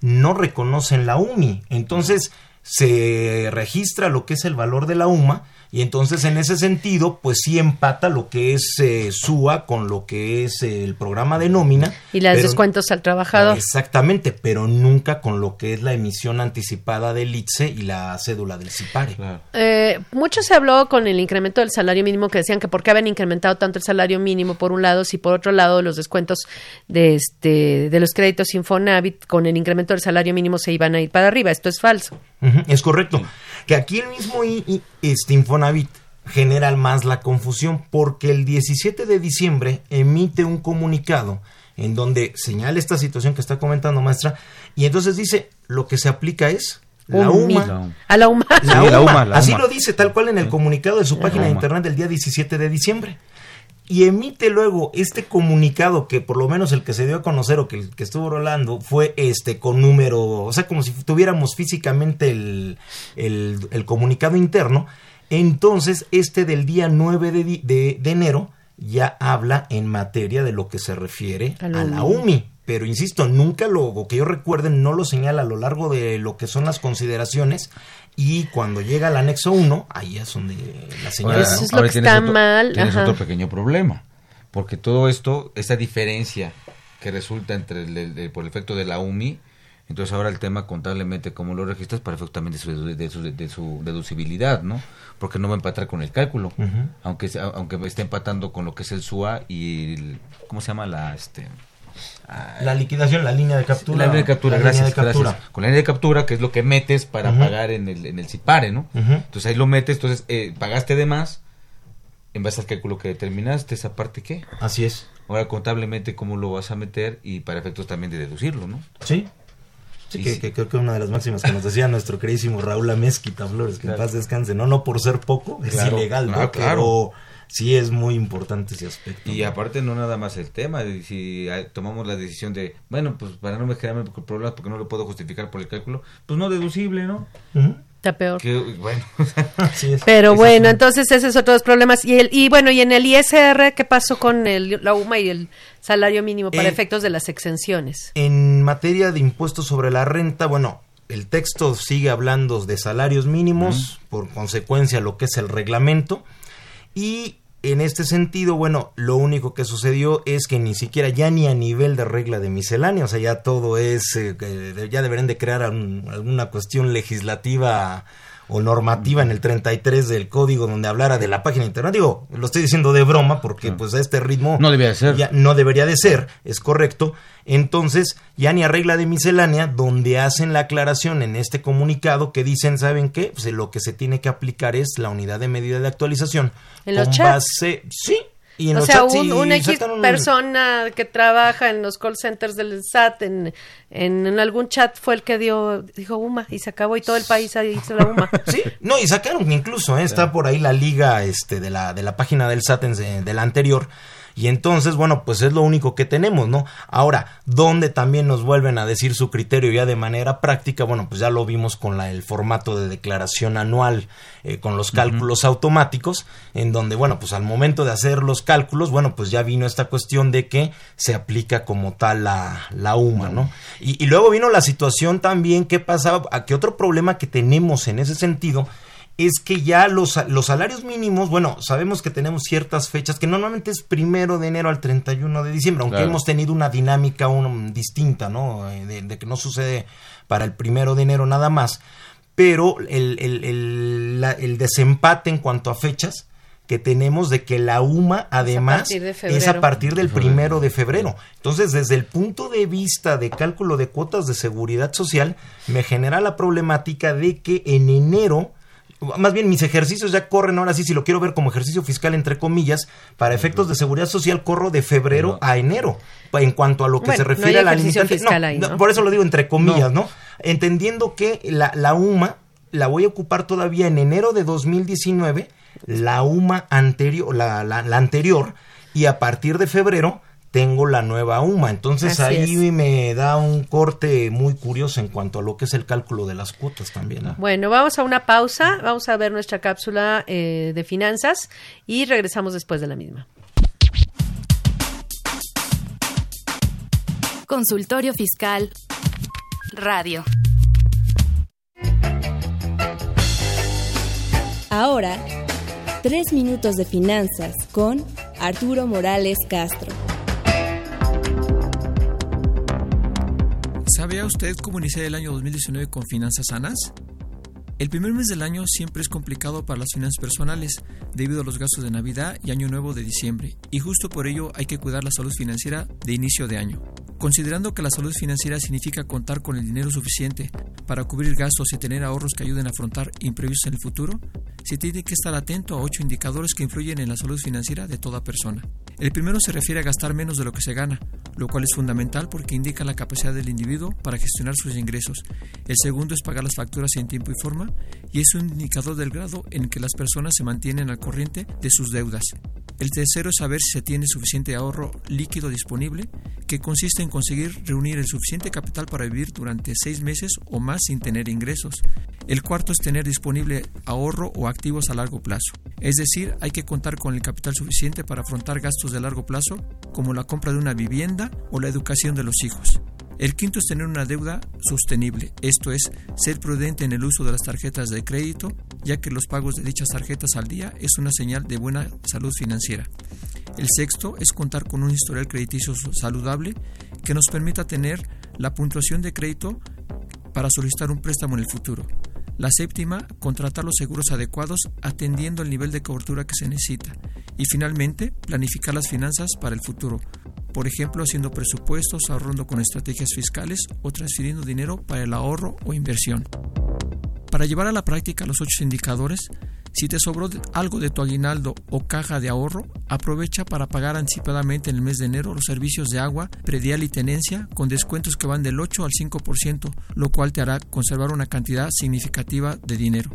no reconocen la UMI. Entonces se registra lo que es el valor de la UMA y entonces en ese sentido pues sí empata lo que es eh, SUA con lo que es eh, el programa de nómina. Y las pero- descuentos al trabajador. Exactamente, pero nunca con lo que es la emisión anticipada del ITSE y la cédula del CIPARE. Eh, mucho se habló con el incremento del salario mínimo que decían que por qué habían incrementado tanto el salario mínimo por un lado, si por otro lado los descuentos de este de los créditos Infonavit con el incremento del salario mínimo se iban a ir para arriba. Esto es falso. Es correcto. Que aquí el mismo I- I- este Infonavit genera más la confusión porque el 17 de diciembre emite un comunicado en donde señala esta situación que está comentando maestra y entonces dice lo que se aplica es la UMI. UMA. A la UMA. La Sí, la UMA. UMA, la Así UMA. lo dice tal cual en el comunicado de su página de internet del día 17 de diciembre. Y emite luego este comunicado que por lo menos el que se dio a conocer o que el que estuvo rolando fue este con número, o sea, como si tuviéramos físicamente el, el, el comunicado interno. Entonces, este del día 9 de, de- de enero ya habla en materia de lo que se refiere A a la la UMI. Pero insisto, nunca lo o que yo recuerde no lo señala a lo largo de lo que son las consideraciones y cuando llega al anexo 1, ahí es donde la señala. Ahora-. Eso es lo ahora que tienes está otro- mal, Tienes ajá. otro pequeño problema. Porque todo esto, esta diferencia que resulta entre el, el- el- por el efecto de la UMI, entonces ahora el tema contablemente, ¿cómo lo registras? Para efecto también de su, de su, de su deducibilidad, ¿no? Porque no va a empatar con el cálculo. Ujú. aunque, sea- aunque esté empatando con lo que es el SUA y el, ¿cómo se llama? La, este, La liquidación, la línea de captura. la línea de captura, la gracias, línea de captura. gracias. Con la línea de captura, que es lo que metes para pagar en el, en el CIPARE, ¿no? Entonces ahí lo metes, entonces eh, pagaste de más, en base al cálculo que determinaste, esa parte qué. Así es. Ahora contablemente cómo lo vas a meter y para efectos también de deducirlo, ¿no? Sí. Sí, que, sí. que creo que una de las máximas que nos decía nuestro queridísimo Raúl Amezquita Flores, que en Claro. paz descanse, no, no por ser poco, es Claro. ilegal, ¿no? Ah, claro. Pero sí es muy importante ese aspecto. Y aparte no nada más el tema, si ah, tomamos la decisión de, bueno, pues para no me generarme problemas porque no lo puedo justificar por el cálculo, pues no deducible, ¿no? Está peor. Que, bueno, Así es. Pero bueno, entonces ese es otro de los problemas. Y, el, y bueno, y en el ISR, ¿qué pasó con el, la UMA y el salario mínimo para Eh, efectos de las exenciones? En materia de impuestos sobre la renta, bueno, el texto sigue hablando de salarios mínimos, por consecuencia lo que es el reglamento, y en este sentido, bueno, lo único que sucedió es que ni siquiera ya ni a nivel de regla de miscelánea, o sea, ya todo es, eh, ya deberían de crear alguna cuestión legislativa o normativa en el 33 del código donde hablara de la página internet. Digo, lo estoy diciendo de broma porque pues a este ritmo no debería de ser. Ya no debería de ser, es correcto. Entonces, ya ni arregla de miscelánea donde hacen la aclaración en este comunicado que dicen, ¿saben qué? Pues lo que se tiene que aplicar es la unidad de medida de actualización. En los con chats. base, sí, y en o los sea, un, sí, X un- persona que trabaja en los call centers del SAT, en, en, en algún chat fue el que dio, dijo UMA y se acabó y todo el país ahí hizo la UMA. Sí, no, y sacaron incluso, ¿eh? está por ahí la liga este, de, la, de la página del SAT en- de la anterior. Y entonces, bueno, pues es lo único que tenemos, ¿no? Ahora, donde también nos vuelven a decir su criterio ya de manera práctica, bueno, pues ya lo vimos con la, el formato de declaración anual, eh, con los cálculos automáticos, en donde, bueno, pues al momento de hacer los cálculos, bueno, pues ya vino esta cuestión de que se aplica como tal la, la UMA, ¿no? Y, y luego vino la situación también que pasaba, a que otro problema que tenemos en ese sentido es que ya los, los salarios mínimos, bueno, sabemos que tenemos ciertas fechas, que normalmente es primero de enero al 31 de diciembre, aunque Claro. hemos tenido una dinámica un- distinta, ¿no? Eh, De, de que no sucede para el primero de enero nada más, pero el, el, el, la- el desempate en cuanto a fechas que tenemos de que la UMA además partir de es a partir del primero de febrero. Entonces, desde el punto de vista de cálculo de cuotas de seguridad social, me genera la problemática de que en enero más bien mis ejercicios ya corren ahora sí, si lo quiero ver como ejercicio fiscal entre comillas, para efectos de seguridad social corro de febrero a enero, en cuanto a lo que Bueno, se no refiere hay a la limitante. fiscal No, ahí, no, ¿no? Por eso lo digo entre comillas, ¿no? Entendiendo que la, la UMA la voy a ocupar todavía en enero de 2019, la UMA anterior, la, la- la anterior, y a partir de febrero tengo la nueva UMA. Entonces Así ahí es. me da un corte muy curioso en cuanto a lo que es el cálculo de las cuotas también. ¿no? Bueno, vamos a una pausa, vamos a ver nuestra cápsula eh, de finanzas y regresamos después de la misma. Consultorio Fiscal Radio. Ahora, tres minutos de finanzas con Arturo Morales Castro. ¿Sabía usted cómo iniciar el año 2019 con finanzas sanas? El primer mes del año siempre es complicado para las finanzas personales debido a los gastos de Navidad y Año Nuevo de diciembre, y justo por ello hay que cuidar la salud financiera de inicio de año. Considerando que la salud financiera significa contar con el dinero suficiente para cubrir gastos y tener ahorros que ayuden a afrontar imprevistos en el futuro, se tiene que estar atento a ocho indicadores que influyen en la salud financiera de toda persona. El primero se refiere a gastar menos de lo que se gana, lo cual es fundamental porque indica la capacidad del individuo para gestionar sus ingresos. El segundo es pagar las facturas en tiempo y forma y es un indicador del grado en que las personas se mantienen al corriente de sus deudas. El tercero es saber si se tiene suficiente ahorro líquido disponible, que consiste en conseguir reunir el suficiente capital para vivir durante seis meses o más sin tener ingresos. El cuarto es tener disponible ahorro o activos a largo plazo. Es decir, hay que contar con el capital suficiente para afrontar gastos de largo plazo, como la compra de una vivienda o la educación de los hijos. El quinto es tener una deuda sostenible, esto es, ser prudente en el uso de las tarjetas de crédito, ya que los pagos de dichas tarjetas al día es una señal de buena salud financiera. El sexto es contar con un historial crediticio saludable que nos permita tener la puntuación de crédito para solicitar un préstamo en el futuro. La séptima, contratar los seguros adecuados atendiendo el nivel de cobertura que se necesita. Y finalmente, planificar las finanzas para el futuro. Por ejemplo, haciendo presupuestos, ahorrando con estrategias fiscales o transfiriendo dinero para el ahorro o inversión. Para llevar a la práctica los ocho indicadores, si te sobró algo de tu aguinaldo o caja de ahorro, aprovecha para pagar anticipadamente en el mes de enero los servicios de agua, predial y tenencia con descuentos que van del 8 al 5%, lo cual te hará conservar una cantidad significativa de dinero.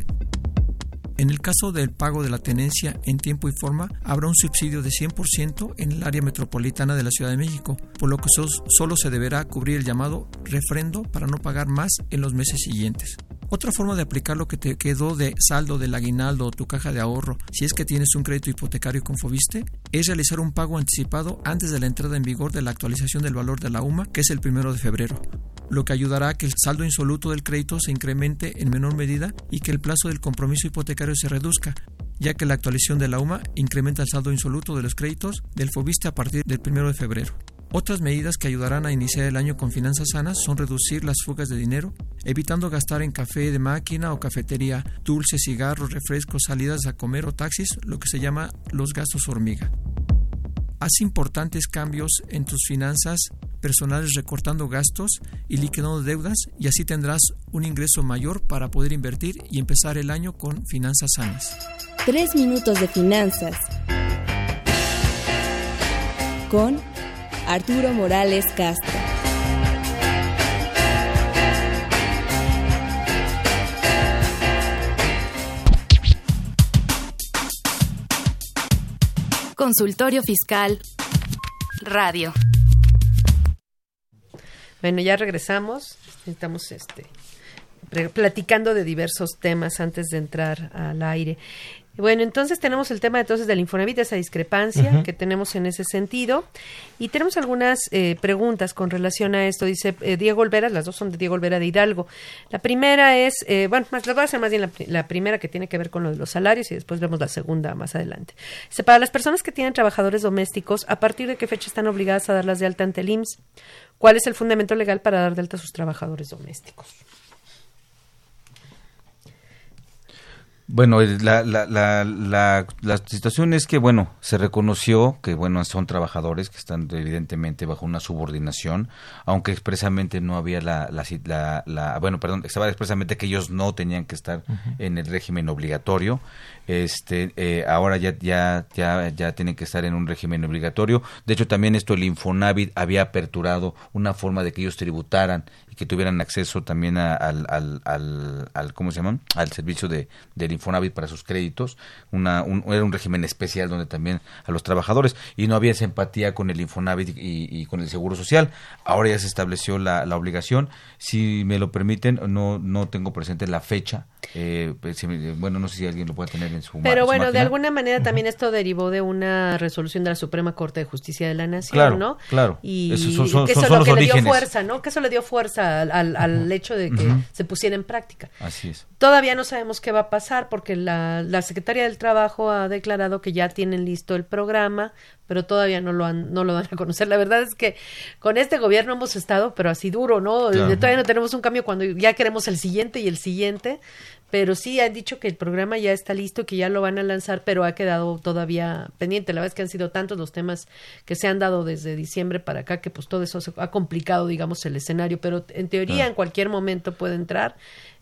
En el caso del pago de la tenencia en tiempo y forma, habrá un subsidio de 100% en el área metropolitana de la Ciudad de México, por lo que solo se deberá cubrir el llamado refrendo para no pagar más en los meses siguientes. Otra forma de aplicar lo que te quedó de saldo del aguinaldo o tu caja de ahorro, si es que tienes un crédito hipotecario con Fobiste, es realizar un pago anticipado antes de la entrada en vigor de la actualización del valor de la UMA, que es el primero de febrero, lo que ayudará a que el saldo insoluto del crédito se incremente en menor medida y que el plazo del compromiso hipotecario se reduzca, ya que la actualización de la UMA incrementa el saldo insoluto de los créditos del Fobiste a partir del primero de febrero. Otras medidas que ayudarán a iniciar el año con finanzas sanas son reducir las fugas de dinero, evitando gastar en café de máquina o cafetería, dulces, cigarros, refrescos, salidas a comer o taxis, lo que se llama los gastos hormiga. Haz importantes cambios en tus finanzas personales recortando gastos y liquidando deudas y así tendrás un ingreso mayor para poder invertir y empezar el año con finanzas sanas. Tres minutos de finanzas con Arturo Morales Castro. Consultorio Fiscal Radio. Bueno, ya regresamos. Estamos este, platicando de diversos temas antes de entrar al aire. Bueno, entonces tenemos el tema entonces del Infonavit, esa discrepancia que tenemos en ese sentido. Y tenemos algunas eh, preguntas con relación a esto. Dice eh, Diego Olvera, las dos son de Diego Olvera de Hidalgo. La primera es, eh, bueno, más, les voy a hacer más bien la, la, primera que tiene que ver con lo de los salarios y después vemos la segunda más adelante. Dice, para las personas que tienen trabajadores domésticos, ¿a partir de qué fecha están obligadas a darlas de alta ante el IMSS? ¿Cuál es el fundamento legal para dar de alta a sus trabajadores domésticos? Bueno, la, la, la, la, situación es que, bueno, se reconoció que, bueno, son trabajadores que están evidentemente bajo una subordinación, aunque expresamente no había la, la, la, bueno, perdón, estaba expresamente que ellos no tenían que estar uh -huh. en el régimen obligatorio. Este, eh, ahora ya, ya, ya, ya tienen que estar en un régimen obligatorio. De hecho, también esto el Infonavit había aperturado una forma de que ellos tributaran y que tuvieran acceso también al, al, al, al, ¿cómo se llaman? Al servicio de, del Infonavit para sus créditos. Una, un, era un régimen especial donde también a los trabajadores y no había esa empatía con el Infonavit y, y con el Seguro Social. Ahora ya se estableció la, la obligación. Si me lo permiten, no, no tengo presente la fecha. Eh, pues, bueno, no sé si alguien lo puede tener en su Pero su bueno, máquina. de alguna manera también esto derivó de una resolución de la Suprema Corte de Justicia de la Nación, Claro, ¿no? claro. Y Esos son- son- que eso son lo que le dio fuerza, ¿no? Que eso le dio fuerza al, al, al hecho de que se pusiera en práctica. Así es. Todavía no sabemos qué va a pasar porque la, la Secretaría del Trabajo ha declarado que ya tienen listo el programa, pero todavía no lo han, no lo dan a conocer. La verdad es que con este gobierno hemos estado, pero así duro, ¿no? Claro. Todavía no tenemos un cambio cuando ya queremos el siguiente y el siguiente, pero sí han dicho que el programa ya está listo, que ya lo van a lanzar, pero ha quedado todavía pendiente. La verdad es que han sido tantos los temas que se han dado desde diciembre para acá que pues todo eso se ha complicado, digamos, el escenario, pero en teoría en cualquier momento puede entrar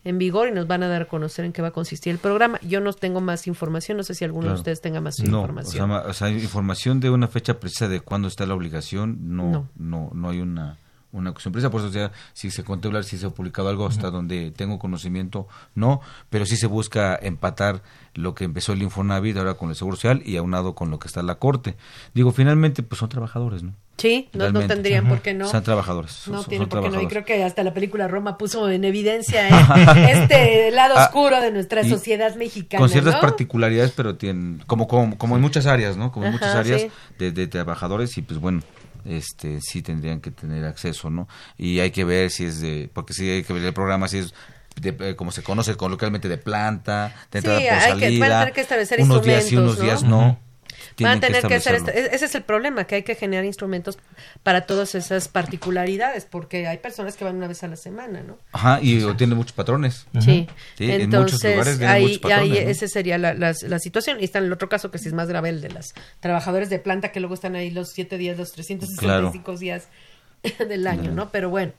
en vigor y nos van a dar a conocer en qué va a consistir el programa. Yo no tengo más información, no sé si alguno de ustedes tenga más no, información. O sea, o sea, información de una fecha precisa de cuándo está la obligación, no, No. no, no, hay una una cuestión precisa, por eso o sea, si se contempla, si se ha publicado algo hasta donde tengo conocimiento, no, pero sí se busca empatar lo que empezó el Infonavit ahora con el Seguro Social y aunado con lo que está la Corte. Digo, finalmente, pues son trabajadores, ¿no? Sí, no, no tendrían por qué no. Son trabajadores. son- No son tiene por qué no. Y creo que hasta la película Roma puso en evidencia eh, este lado Ah, oscuro de nuestra y sociedad mexicana. con ciertas ¿no? particularidades, pero tienen como, como como en muchas áreas, ¿no? Como en Ajá, muchas áreas sí. de, de trabajadores y pues bueno, este sí tendrían que tener acceso, ¿no? Y hay que ver si es de porque sí hay que ver el programa si es de, eh, como se conoce coloquialmente de planta, de Sí, entrada por hay que- van a salida, tener que establecer unos días sí, unos días ¿no? Van Tienen a tener que hacer esto. E- Ese es el problema, que hay que generar instrumentos para todas esas particularidades, porque hay personas que van una vez a la semana, ¿no? Ajá, y o tiene muchos patrones. Sí, Sí, en muchos entonces lugares tienen ahí, muchos patrones, ahí ¿no? esa sería la, la, la situación. Y está en el otro caso que sí es más grave, el de las trabajadores de planta que luego están ahí los siete días, los 365 días del año, Claro. ¿no? Pero bueno.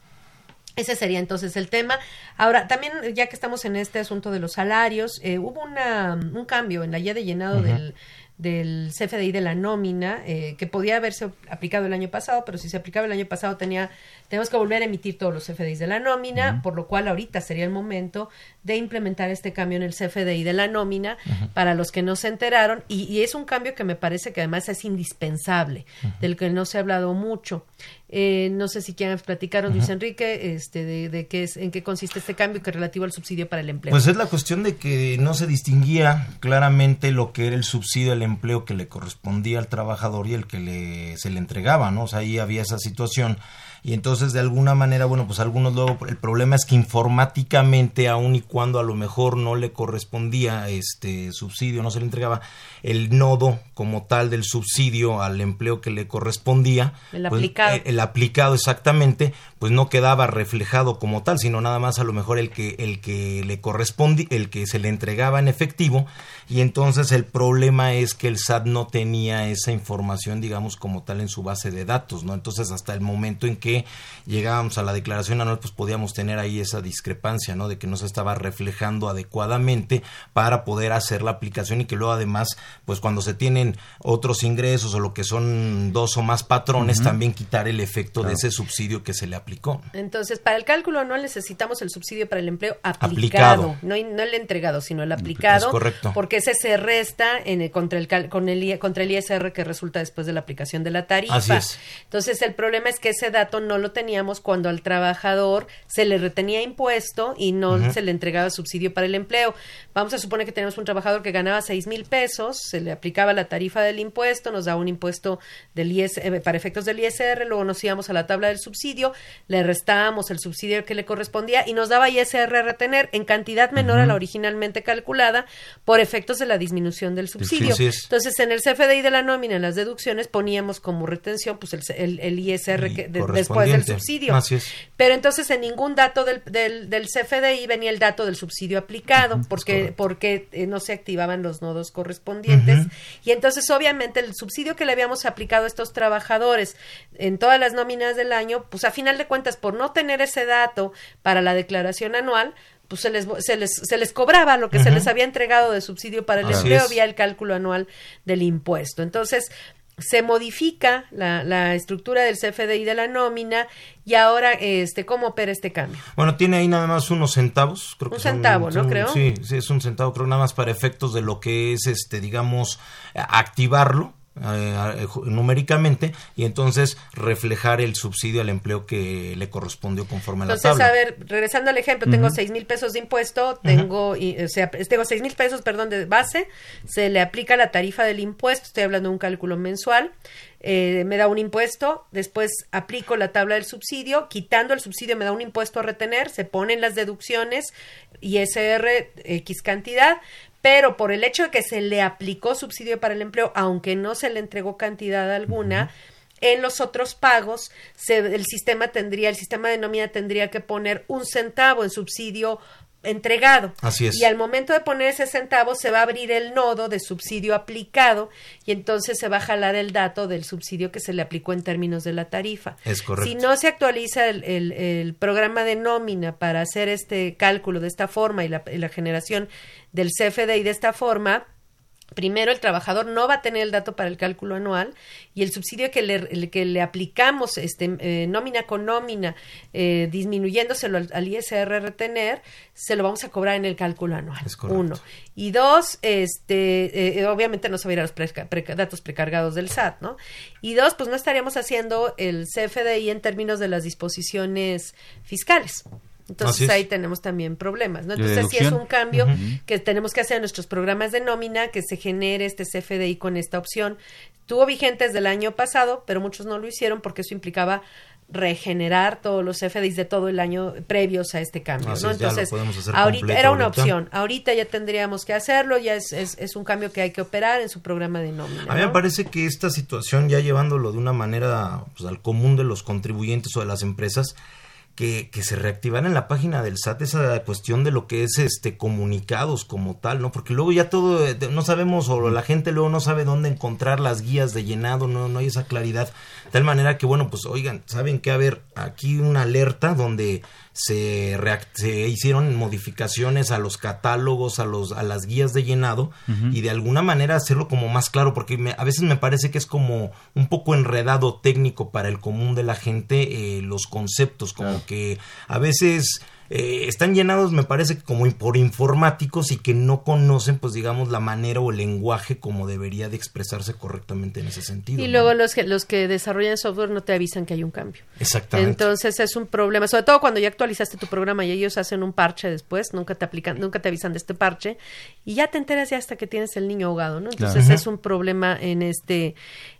Ese sería entonces el tema. Ahora, también, ya que estamos en este asunto de los salarios, eh, hubo una, un cambio en la guía de llenado del, del CFDI de la nómina, eh, que podía haberse aplicado el año pasado, pero si se aplicaba el año pasado tenía, tenemos que volver a emitir todos los CFDIs de la nómina, por lo cual ahorita sería el momento de implementar este cambio en el CFDI de la nómina para los que no se enteraron, y, y es un cambio que me parece que además es indispensable, del que no se ha hablado mucho. Eh, no sé si quieren platicar, Luis Enrique, este, de, de qué es, en qué consiste este cambio que es relativo al subsidio para el empleo. Pues es la cuestión de que no se distinguía claramente lo que era el subsidio al empleo que le correspondía al trabajador y el que le, se le entregaba, ¿no? O sea, ahí había esa situación y entonces de alguna manera, bueno, pues algunos luego, el problema es que informáticamente, aun y cuando a lo mejor no le correspondía este subsidio, no se le entregaba el nodo como tal del subsidio al empleo que le correspondía, El pues, aplicado. eh, el aplicado exactamente, pues no quedaba reflejado como tal, sino nada más a lo mejor el que el que le correspondía, el que se le entregaba en efectivo, y entonces el problema es que el SAT no tenía esa información, digamos, como tal en su base de datos, ¿no? Entonces hasta el momento en que llegábamos a la declaración anual, pues podíamos tener ahí esa discrepancia, ¿no? De que no se estaba reflejando adecuadamente para poder hacer la aplicación y que luego además, pues cuando se tienen otros ingresos o lo que son dos o más patrones, también quitar el efecto de ese subsidio que se le aplicó. Entonces, para el cálculo anual necesitamos el subsidio para el empleo aplicado, Aplicado. No, no el entregado, sino el aplicado, Es correcto. porque ese se resta en el- contra, el, con el, contra el ISR que resulta después de la aplicación de la tarifa. Así es. Entonces, el problema es que ese dato no lo teníamos cuando al trabajador se le retenía impuesto y no se le entregaba subsidio para el empleo. Vamos a suponer que tenemos un trabajador que ganaba seis mil pesos, se le aplicaba la tarifa del impuesto, nos daba un impuesto del IS, eh, para efectos del ISR, luego nos íbamos a la tabla del subsidio, le restábamos el subsidio que le correspondía y nos daba ISR a retener en cantidad menor a la originalmente calculada por efectos de la disminución del subsidio. Entonces, en el CFDI de la nómina, en las deducciones, poníamos como retención pues el, el- el ISR que, de- después del subsidio. Así es. Pero entonces en ningún dato del, del, del CFDI venía el dato del subsidio aplicado, porque, porque eh, no se activaban los nodos correspondientes. Y entonces, obviamente, el subsidio que le habíamos aplicado a estos trabajadores en todas las nóminas del año, pues a final de cuentas, por no tener ese dato para la declaración anual, pues se les, se les, se les cobraba lo que se les había entregado de subsidio para el Así empleo es. vía el cálculo anual del impuesto. Entonces, se modifica la, la estructura del CFDI de la nómina y ahora, este, ¿cómo opera este cambio? Bueno, tiene ahí nada más unos centavos, creo que Un son- centavo, ¿no? son- Creo. Sí, sí, es un centavo, creo nada más para efectos de lo que es, este, digamos, activarlo eh, eh, numéricamente y entonces reflejar el subsidio al empleo que le correspondió conforme a la Entonces, tabla. a ver, regresando al ejemplo, tengo seis mil pesos de impuesto, tengo, y, o sea, tengo seis mil pesos, perdón, de base, se le aplica la tarifa del impuesto, estoy hablando de un cálculo mensual, eh, me da un impuesto, después aplico la tabla del subsidio, quitando el subsidio me da un impuesto a retener, se ponen las deducciones, ISR X cantidad, pero por el hecho de que se le aplicó subsidio para el empleo, aunque no se le entregó cantidad alguna, en los otros pagos, se- el sistema tendría, el sistema de nómina tendría que poner un centavo en subsidio entregado. Así es. Y al momento de poner ese centavo se va a abrir el nodo de subsidio aplicado y entonces se va a jalar el dato del subsidio que se le aplicó en términos de la tarifa. Es correcto. Si no se actualiza el, el- el programa de nómina para hacer este cálculo de esta forma y la, y la generación del CFDI de esta forma, Primero, el trabajador no va a tener el dato para el cálculo anual y el subsidio que le, que le aplicamos, este, eh, nómina con nómina, eh, disminuyéndoselo al, al ISR retener, se lo vamos a cobrar en el cálculo anual. Uno. Y dos, este, eh, obviamente no se va a ir a los preca- preca- datos precargados del SAT, ¿no? Y dos, pues no estaríamos haciendo el CFDI en términos de las disposiciones fiscales. Entonces es. ahí tenemos también problemas, ¿no? Entonces sí es un cambio que tenemos que hacer en nuestros programas de nómina, que se genere este CFDI con esta opción. Tuvo vigentes del año pasado, pero muchos no lo hicieron porque eso implicaba regenerar todos los CFDIs de todo el año previos a este cambio, Así ¿no? es, Entonces, ahorita era una ahorita. opción, ahorita ya tendríamos que hacerlo, ya es, es, es un cambio que hay que operar en su programa de nómina. A mí me parece que esta situación, ya llevándolo de una manera pues, al común de los contribuyentes o de las empresas, que, se reactivara en la página del SAT esa cuestión de lo que es este comunicados como tal, ¿no? Porque luego ya todo, eh, no sabemos, o la gente luego no sabe dónde encontrar las guías de llenado, no, no hay esa claridad. De tal manera que, bueno, pues oigan, saben que, a ver, aquí una alerta donde se, se hicieron modificaciones a los catálogos, a, los, a las guías de llenado y de alguna manera hacerlo como más claro, porque me- a veces me parece que es como un poco enredado técnico para el común de la gente eh, los conceptos, como que a veces eh, están llenados, me parece, que como por informáticos y que no conocen, pues digamos, la manera o el lenguaje como debería de expresarse correctamente en ese sentido. Y ¿no? luego los que, los que desarrollan software no te avisan que hay un cambio. Exactamente. Entonces es un problema, sobre todo cuando ya actualizaste tu programa y ellos hacen un parche después, nunca te aplican, nunca te avisan de este parche y ya te enteras ya hasta que tienes el niño ahogado, ¿no? Entonces Claro. es un problema en este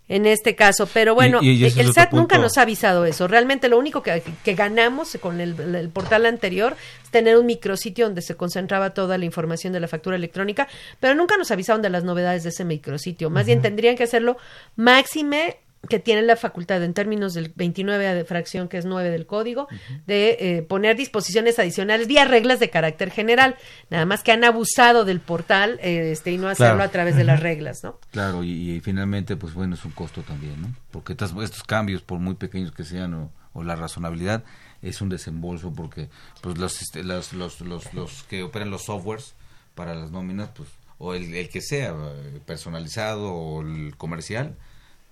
en este caso, pero bueno, Y- y el SAT nunca punto. nos ha avisado eso. Realmente lo único que, que ganamos con el, el portal anterior es tener un micrositio donde se concentraba toda la información de la factura electrónica, pero nunca nos avisaron de las novedades de ese micrositio. Más bien tendrían que hacerlo máxime que tienen la facultad en términos del 29 de fracción, que es 9 del código, de eh, poner disposiciones adicionales vía reglas de carácter general. Nada más que han abusado del portal eh, este, y no hacerlo Claro. a través de las reglas, ¿no? Claro, y, y finalmente, pues bueno, es un costo también, ¿no? Porque estas- estos cambios, por muy pequeños que sean, o, o la razonabilidad, es un desembolso porque pues los, este, los, los, los, los que operan los softwares para las nóminas, pues, o el, el que sea, eh, personalizado o el comercial,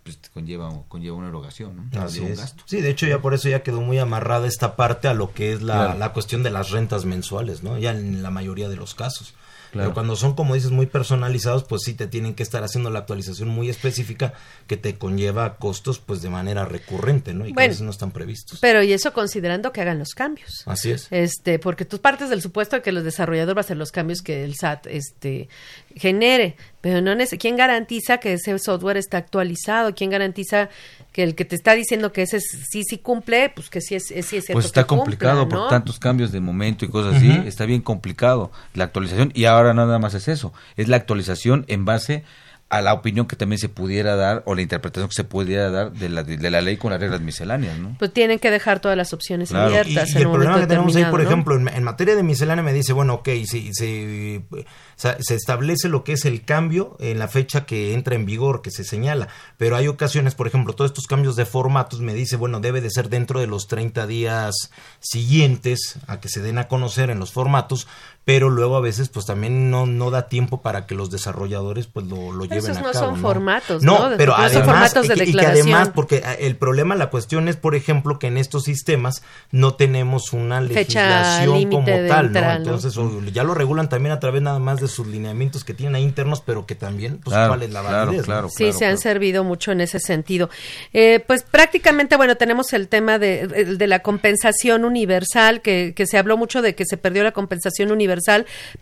pues conlleva, conlleva una erogación, ¿no? Así un es. gasto. Sí, de hecho ya por eso ya quedó muy amarrada esta parte a lo que es la, Claro. la cuestión de las rentas mensuales, ¿no? Ya en la mayoría de los casos. Claro. Pero cuando son, como dices, muy personalizados, pues sí te tienen que estar haciendo la actualización muy específica que te conlleva costos pues de manera recurrente, ¿no? Y que a veces no están previstos. Pero y eso considerando que hagan los cambios. Así es. Este, porque tú partes del supuesto de que los desarrolladores va a hacer los cambios que el SAT este genere, pero no quién garantiza que ese software está actualizado, quién garantiza que el que te está diciendo que ese sí sí cumple, pues que sí es, es- sí es cierto Pues está que cumpla, complicado por tantos cambios de momento y cosas así, está bien complicado la actualización y ahora nada más es eso, es la actualización en base a la opinión que también se pudiera dar o la interpretación que se pudiera dar de la, de, la ley con las reglas misceláneas, ¿no? Pues tienen que dejar todas las opciones Claro. Y, abiertas y en el un problema que tenemos ahí, por ejemplo, en, en materia de miscelánea me dice, bueno, ok, si, se establece lo que es el cambio en la fecha que entra en vigor, que se señala, pero hay ocasiones, por ejemplo, todos estos cambios de formatos me dice, bueno, debe de ser dentro de los 30 días siguientes a que se den a conocer en los formatos, pero luego a veces pues también no, no da tiempo para que los desarrolladores pues lo, lo Pero lleven esos a no cabo. son formatos, ¿no? pero Porque son además, formatos de y que- y que declaración. además, porque ah, el problema, la cuestión es, por ejemplo, que en estos sistemas no tenemos una Fecha legislación límite como tal, ¿no? entrada, ¿no? Entonces, o- ya lo regulan también a través nada más de sus lineamientos que tienen ahí internos, pero que también, pues, Claro, ¿cuál es la claro, validez? no? claro. Sí, se han servido mucho en ese sentido. Eh, pues prácticamente, bueno, tenemos el tema de, de la compensación universal, que, que se habló mucho de que se perdió la compensación universal,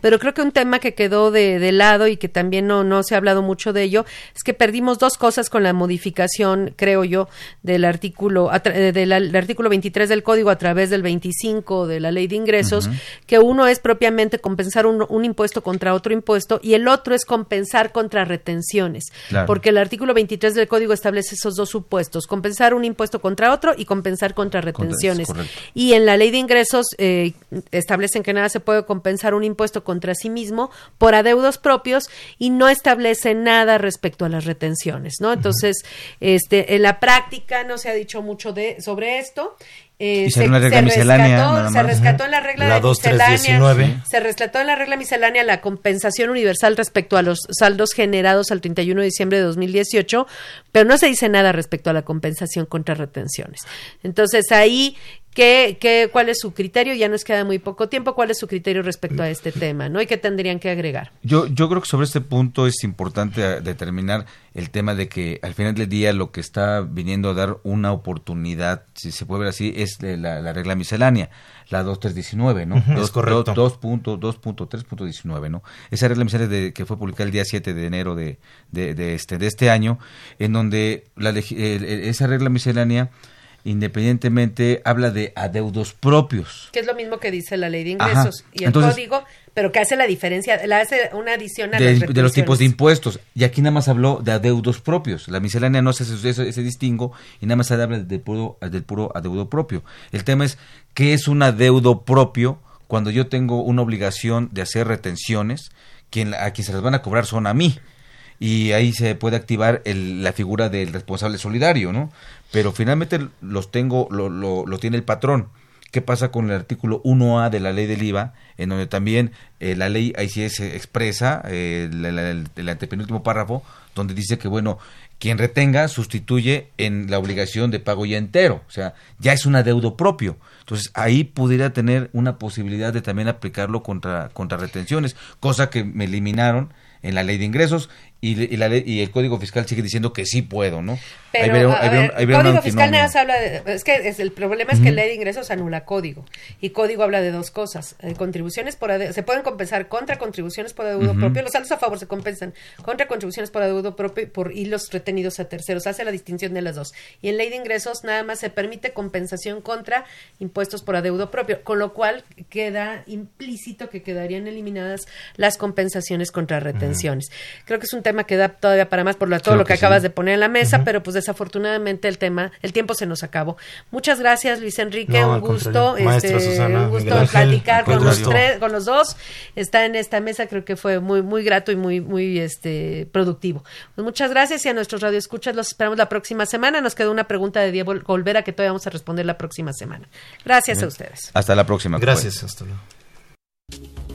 pero creo que un tema que quedó de, de lado y que también no, no se ha hablado mucho de ello, es que perdimos dos cosas con la modificación, creo yo, del artículo, eh, del, del artículo 23 del código a través del 25 de la ley de ingresos, que uno es propiamente compensar un, un impuesto contra otro impuesto y el otro es compensar contra retenciones. Claro. Porque el artículo 23 del código establece esos dos supuestos, compensar un impuesto contra otro y compensar contra retenciones. correcto. y en la ley de ingresos eh, establecen que nada se puede compensar un impuesto contra sí mismo por adeudos propios y no establece nada respecto a las retenciones, ¿no? Entonces, este, en la práctica no se ha dicho mucho de sobre esto. Eh, una regla rescató, se rescató en la regla La de 2319. miscelánea, se rescató en la regla miscelánea la compensación universal respecto a los saldos generados al 31 de diciembre de 2018, pero no se dice nada respecto a la compensación contra retenciones. Entonces ahí ¿Qué, qué, ¿Cuál es su criterio? Ya nos queda muy poco tiempo. ¿Cuál es su criterio respecto a este tema? ¿no? ¿Y qué tendrían que agregar? Yo, yo creo que sobre este punto es importante eh, determinar el tema de que al final del día lo que está viniendo a dar una oportunidad, si se puede ver así, es la, la regla miscelánea, la 2319, ¿no? Ujú, es Dos- correcto. dos- dos punto- 2.3.19, ¿no? Esa regla miscelánea de- que fue publicada el día 7 de enero de, de, de este, de este año, en donde la, el- esa regla miscelánea independientemente habla de adeudos propios. Que es lo mismo que dice la ley de Ajá. ingresos y el Entonces- código, pero que hace la diferencia, la hace una adición a de, las de los tipos de impuestos. Y aquí nada más habló de adeudos propios. La miscelánea no hace ese, distingo y nada más habla del puro, del puro adeudo propio. El tema es qué es un adeudo propio cuando yo tengo una obligación de hacer retenciones, quien, a quien se las van a cobrar son a mí. Y ahí se puede activar el- la figura del responsable solidario, ¿no? Pero finalmente los tengo, lo, lo, tiene el patrón. ¿Qué pasa con el artículo 1A de la ley del IVA? En donde también eh, la ley ahí sí se expresa, eh, el, el antepenúltimo párrafo, donde dice que, bueno, quien retenga sustituye en la obligación de pago ya entero, o sea, ya es un adeudo propio. Entonces, ahí pudiera tener una posibilidad de también aplicarlo contra, contra retenciones, cosa que me eliminaron en la ley de ingresos y, la ley, y el Código Fiscal sigue diciendo que sí puedo, ¿no? Pero el Código Fiscal nada habla de... Es que es, el problema es que la ley de ingresos anula código. Y código habla de dos cosas. Eh, contribuciones por Se pueden compensar contra contribuciones por adeudo propio. Los saldos a favor se compensan contra contribuciones por adeudo propio por, y los retenidos a terceros. Hace la distinción de las dos. Y en ley de ingresos nada más se permite compensación contra impuestos por adeudo propio. Con lo cual queda implícito que quedarían eliminadas las compensaciones contra retenciones. Creo que es un tema que da todavía para más por todo lo que, acabas de poner en la mesa, pero pues desafortunadamente el tema, el tiempo se nos acabó. Muchas gracias Luis Enrique, un gusto, este, un gusto platicar con los tres, con los dos. Está en esta mesa, creo que fue muy muy grato y muy muy este productivo. Pues muchas gracias y a nuestros radioescuchas los esperamos la próxima semana. Nos quedó una pregunta de Diego Olvera que todavía vamos a responder la próxima semana. Gracias a ustedes. Hasta la próxima. Gracias, hasta luego.